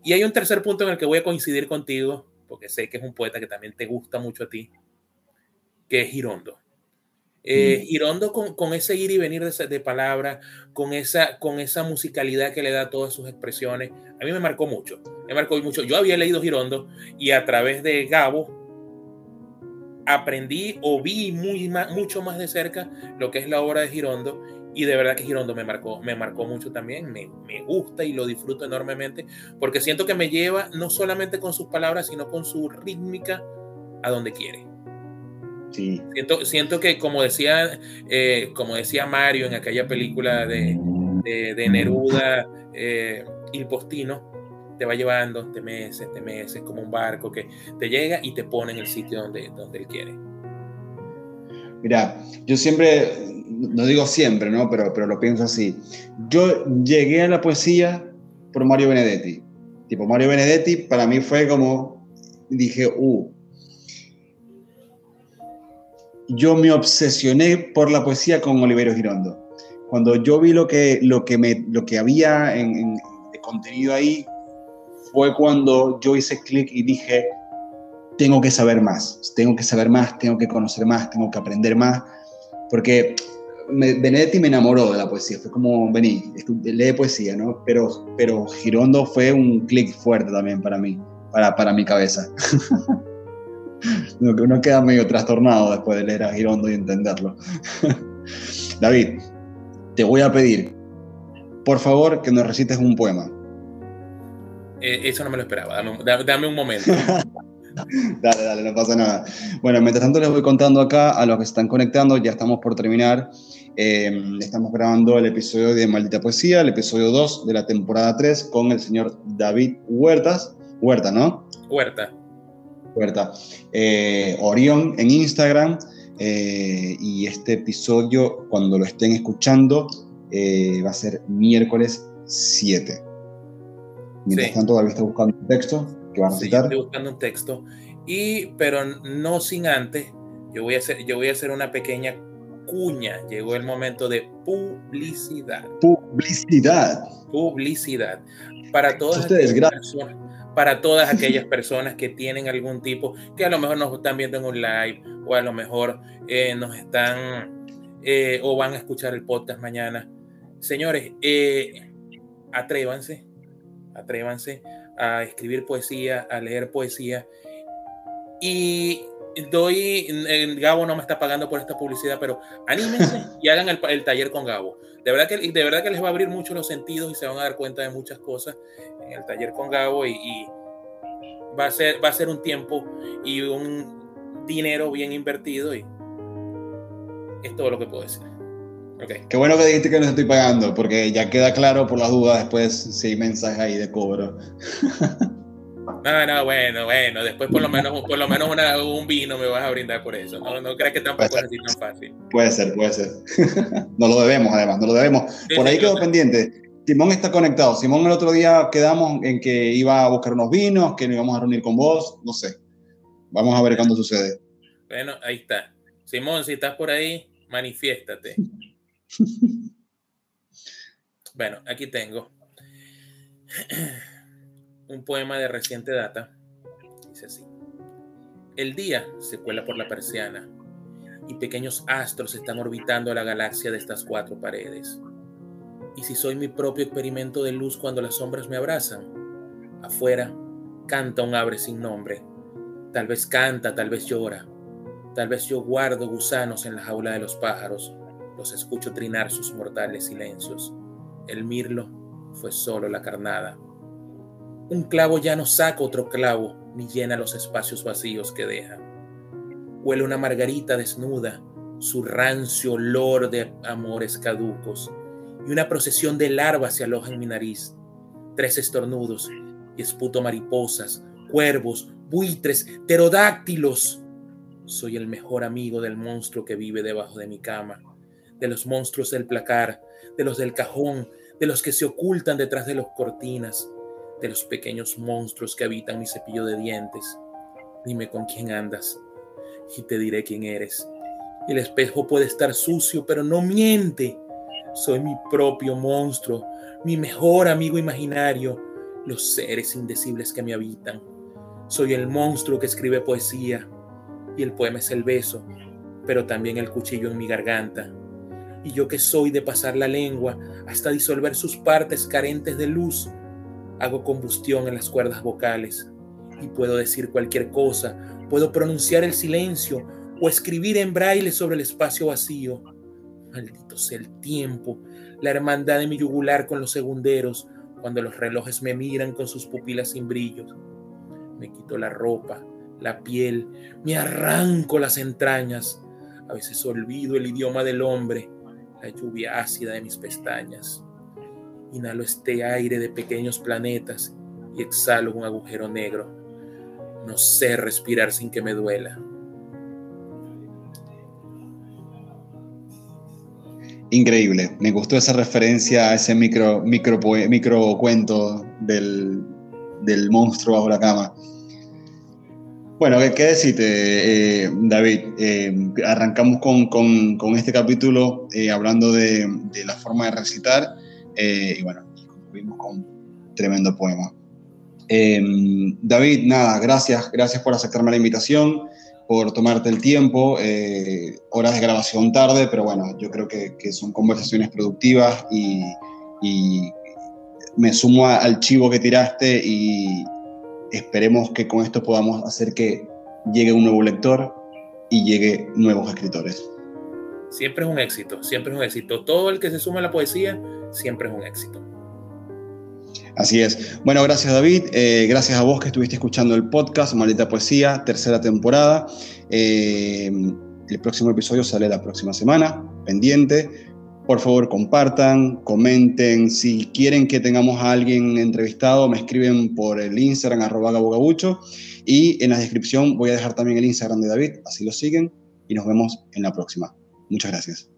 Y hay un tercer punto en el que voy a coincidir contigo, porque sé que es un poeta que también te gusta mucho a ti, que es Girondo. Eh, Girondo con, ese ir y venir de, palabras, con esa, con esa musicalidad que le da a todas sus expresiones, a mí me marcó mucho. Me marcó mucho. Yo había leído Girondo y a través de Gabo aprendí o vi muy, mucho más de cerca lo que es la obra de Girondo y de verdad que Girondo me marcó, me marcó mucho también, me, me, gusta y lo disfruto enormemente porque siento que me lleva no solamente con sus palabras, sino con su rítmica a donde quiere. Siento, siento que como decía, eh, como decía Mario en aquella película de, de, Neruda, eh, Il Postino, te va llevando te meses, te meses, como un barco que te llega y te pone en el sitio donde, donde él quiere. Mira, yo siempre, no digo siempre, ¿no? Pero, pero lo pienso así. Yo llegué a la poesía por Mario Benedetti. Tipo, Mario Benedetti para mí fue como, dije, uh, yo me obsesioné por la poesía con Oliverio Girondo. Cuando yo vi lo que, lo que, me, lo que había en, de contenido ahí, fue cuando yo hice clic y dije, tengo que saber más, tengo que saber más, tengo que conocer más, tengo que aprender más, porque Benedetti me enamoró de la poesía, fue como, vení, lee poesía, ¿no? Pero, pero Girondo fue un clic fuerte también para mí, para, para mi cabeza. uno queda medio trastornado después de leer a Girondo y entenderlo. David, te voy a pedir, por favor, que nos recites un poema. Eh, eso no me lo esperaba, dame, un momento. dale, dale, no pasa nada. Bueno, mientras tanto les voy contando acá a los que se están conectando, ya estamos por terminar. Em, estamos grabando el episodio de Maldita Poesía, el episodio 2 de la temporada 3 con el señor David Huertas. Huerta, ¿no? Huerta. Huerta. Eh, Orión en Instagram. Eh, y este episodio, cuando lo estén escuchando, eh, va a ser miércoles 7. Mientras tanto, David está buscando un texto que va a citar. estoy buscando un texto, y, pero no sin antes, yo voy, a hacer, yo voy a hacer una pequeña cuña. Llegó el momento de publicidad. Publicidad. Publicidad. Para todas Ustedes, gracias para todas aquellas personas que tienen algún tipo, que a lo mejor nos están viendo en un live o a lo mejor eh, nos están eh, o van a escuchar el podcast mañana. Señores, eh, atrévanse, atrévanse a escribir poesía, a leer poesía. Y doy, Gabo no me está pagando por esta publicidad, pero anímense y hagan el, taller con Gabo. De verdad, que, de verdad que les va a abrir mucho los sentidos y se van a dar cuenta de muchas cosas en el taller con Gabo y, va, a ser, va a ser un tiempo y un dinero bien invertido y es todo lo que puedo decir. Okay. Qué bueno que dijiste que no estoy pagando, porque ya queda claro por las dudas después si hay mensajes ahí de cobro. No, no, bueno, bueno, después por lo menos, por lo menos un vino me vas a brindar por eso. No, no creas que tampoco es así tan fácil. Puede ser, puede ser. no lo debemos, además, no lo debemos. por ahí quedó pendiente. Simón está conectado. Simón el otro día quedamos en que iba a buscar unos vinos, que nos íbamos a reunir con vos, no sé. Vamos a ver cuándo sucede. Bueno, ahí está. Simón, si estás por ahí, manifiéstate. bueno, aquí tengo un poema de reciente data. Dice así. El día se cuela por la persiana y pequeños astros están orbitando la galaxia de estas cuatro paredes y si soy mi propio experimento de luz cuando las sombras me abrazan. Afuera canta un ave sin nombre. Tal vez canta, tal vez llora. Tal vez yo guardo gusanos en la jaula de los pájaros. Los escucho trinar sus mortales silencios. El mirlo fue solo la carnada. Un clavo ya no saca otro clavo ni llena los espacios vacíos que deja. Huele una margarita desnuda, su rancio olor de amores caducos y una procesión de larvas se aloja en mi nariz. Tres estornudos y esputo mariposas, cuervos, buitres, pterodáctilos. Soy el mejor amigo del monstruo que vive debajo de mi cama, de los monstruos del placar, de los del cajón, de los que se ocultan detrás de las cortinas, de los pequeños monstruos que habitan mi cepillo de dientes. Dime con quién andas y te diré quién eres. El espejo puede estar sucio, pero no miente. Soy mi propio monstruo, mi mejor amigo imaginario, los seres indecibles que me habitan. Soy el monstruo que escribe poesía y el poema es el beso, pero también el cuchillo en mi garganta. Y yo que soy de pasar la lengua hasta disolver sus partes carentes de luz, hago combustión en las cuerdas vocales y puedo decir cualquier cosa, puedo pronunciar el silencio o escribir en braille sobre el espacio vacío Maldito sea el tiempo, la hermandad de mi yugular con los segunderos, cuando los relojes me miran con sus pupilas sin brillos. Me quito la ropa, la piel, me arranco las entrañas. A veces olvido el idioma del hombre, la lluvia ácida de mis pestañas. Inhalo este aire de pequeños planetas y exhalo un agujero negro. No sé respirar sin que me duela. Increíble, me gustó esa referencia a ese micro, micro, micro cuento del, del monstruo bajo la cama. Bueno, ¿qué, decirte, eh, David? Eh, arrancamos con, este capítulo eh, hablando de, la forma de recitar y bueno, concluimos con un tremendo poema. David, nada, gracias, gracias por aceptarme la invitación, por tomarte el tiempo, horas de grabación tarde, pero bueno, yo creo que, son conversaciones productivas y, y me sumo al chivo que tiraste y, esperemos que con esto podamos hacer que llegue un nuevo lector y llegue nuevos escritores. Siempre es un éxito, siempre es un éxito. Todo el que se suma a la poesía siempre es un éxito. Así es. Bueno, gracias David, eh, gracias a vos que estuviste escuchando el podcast Maldita Poesía, tercera temporada. Eh, el próximo episodio sale la próxima semana, pendiente. Por favor, compartan, comenten. Si quieren que tengamos a alguien entrevistado, me escriben por el Instagram, arroba gabugabucho. Y en la descripción voy a dejar también el Instagram de David, así lo siguen. Y nos vemos en la próxima. Muchas gracias.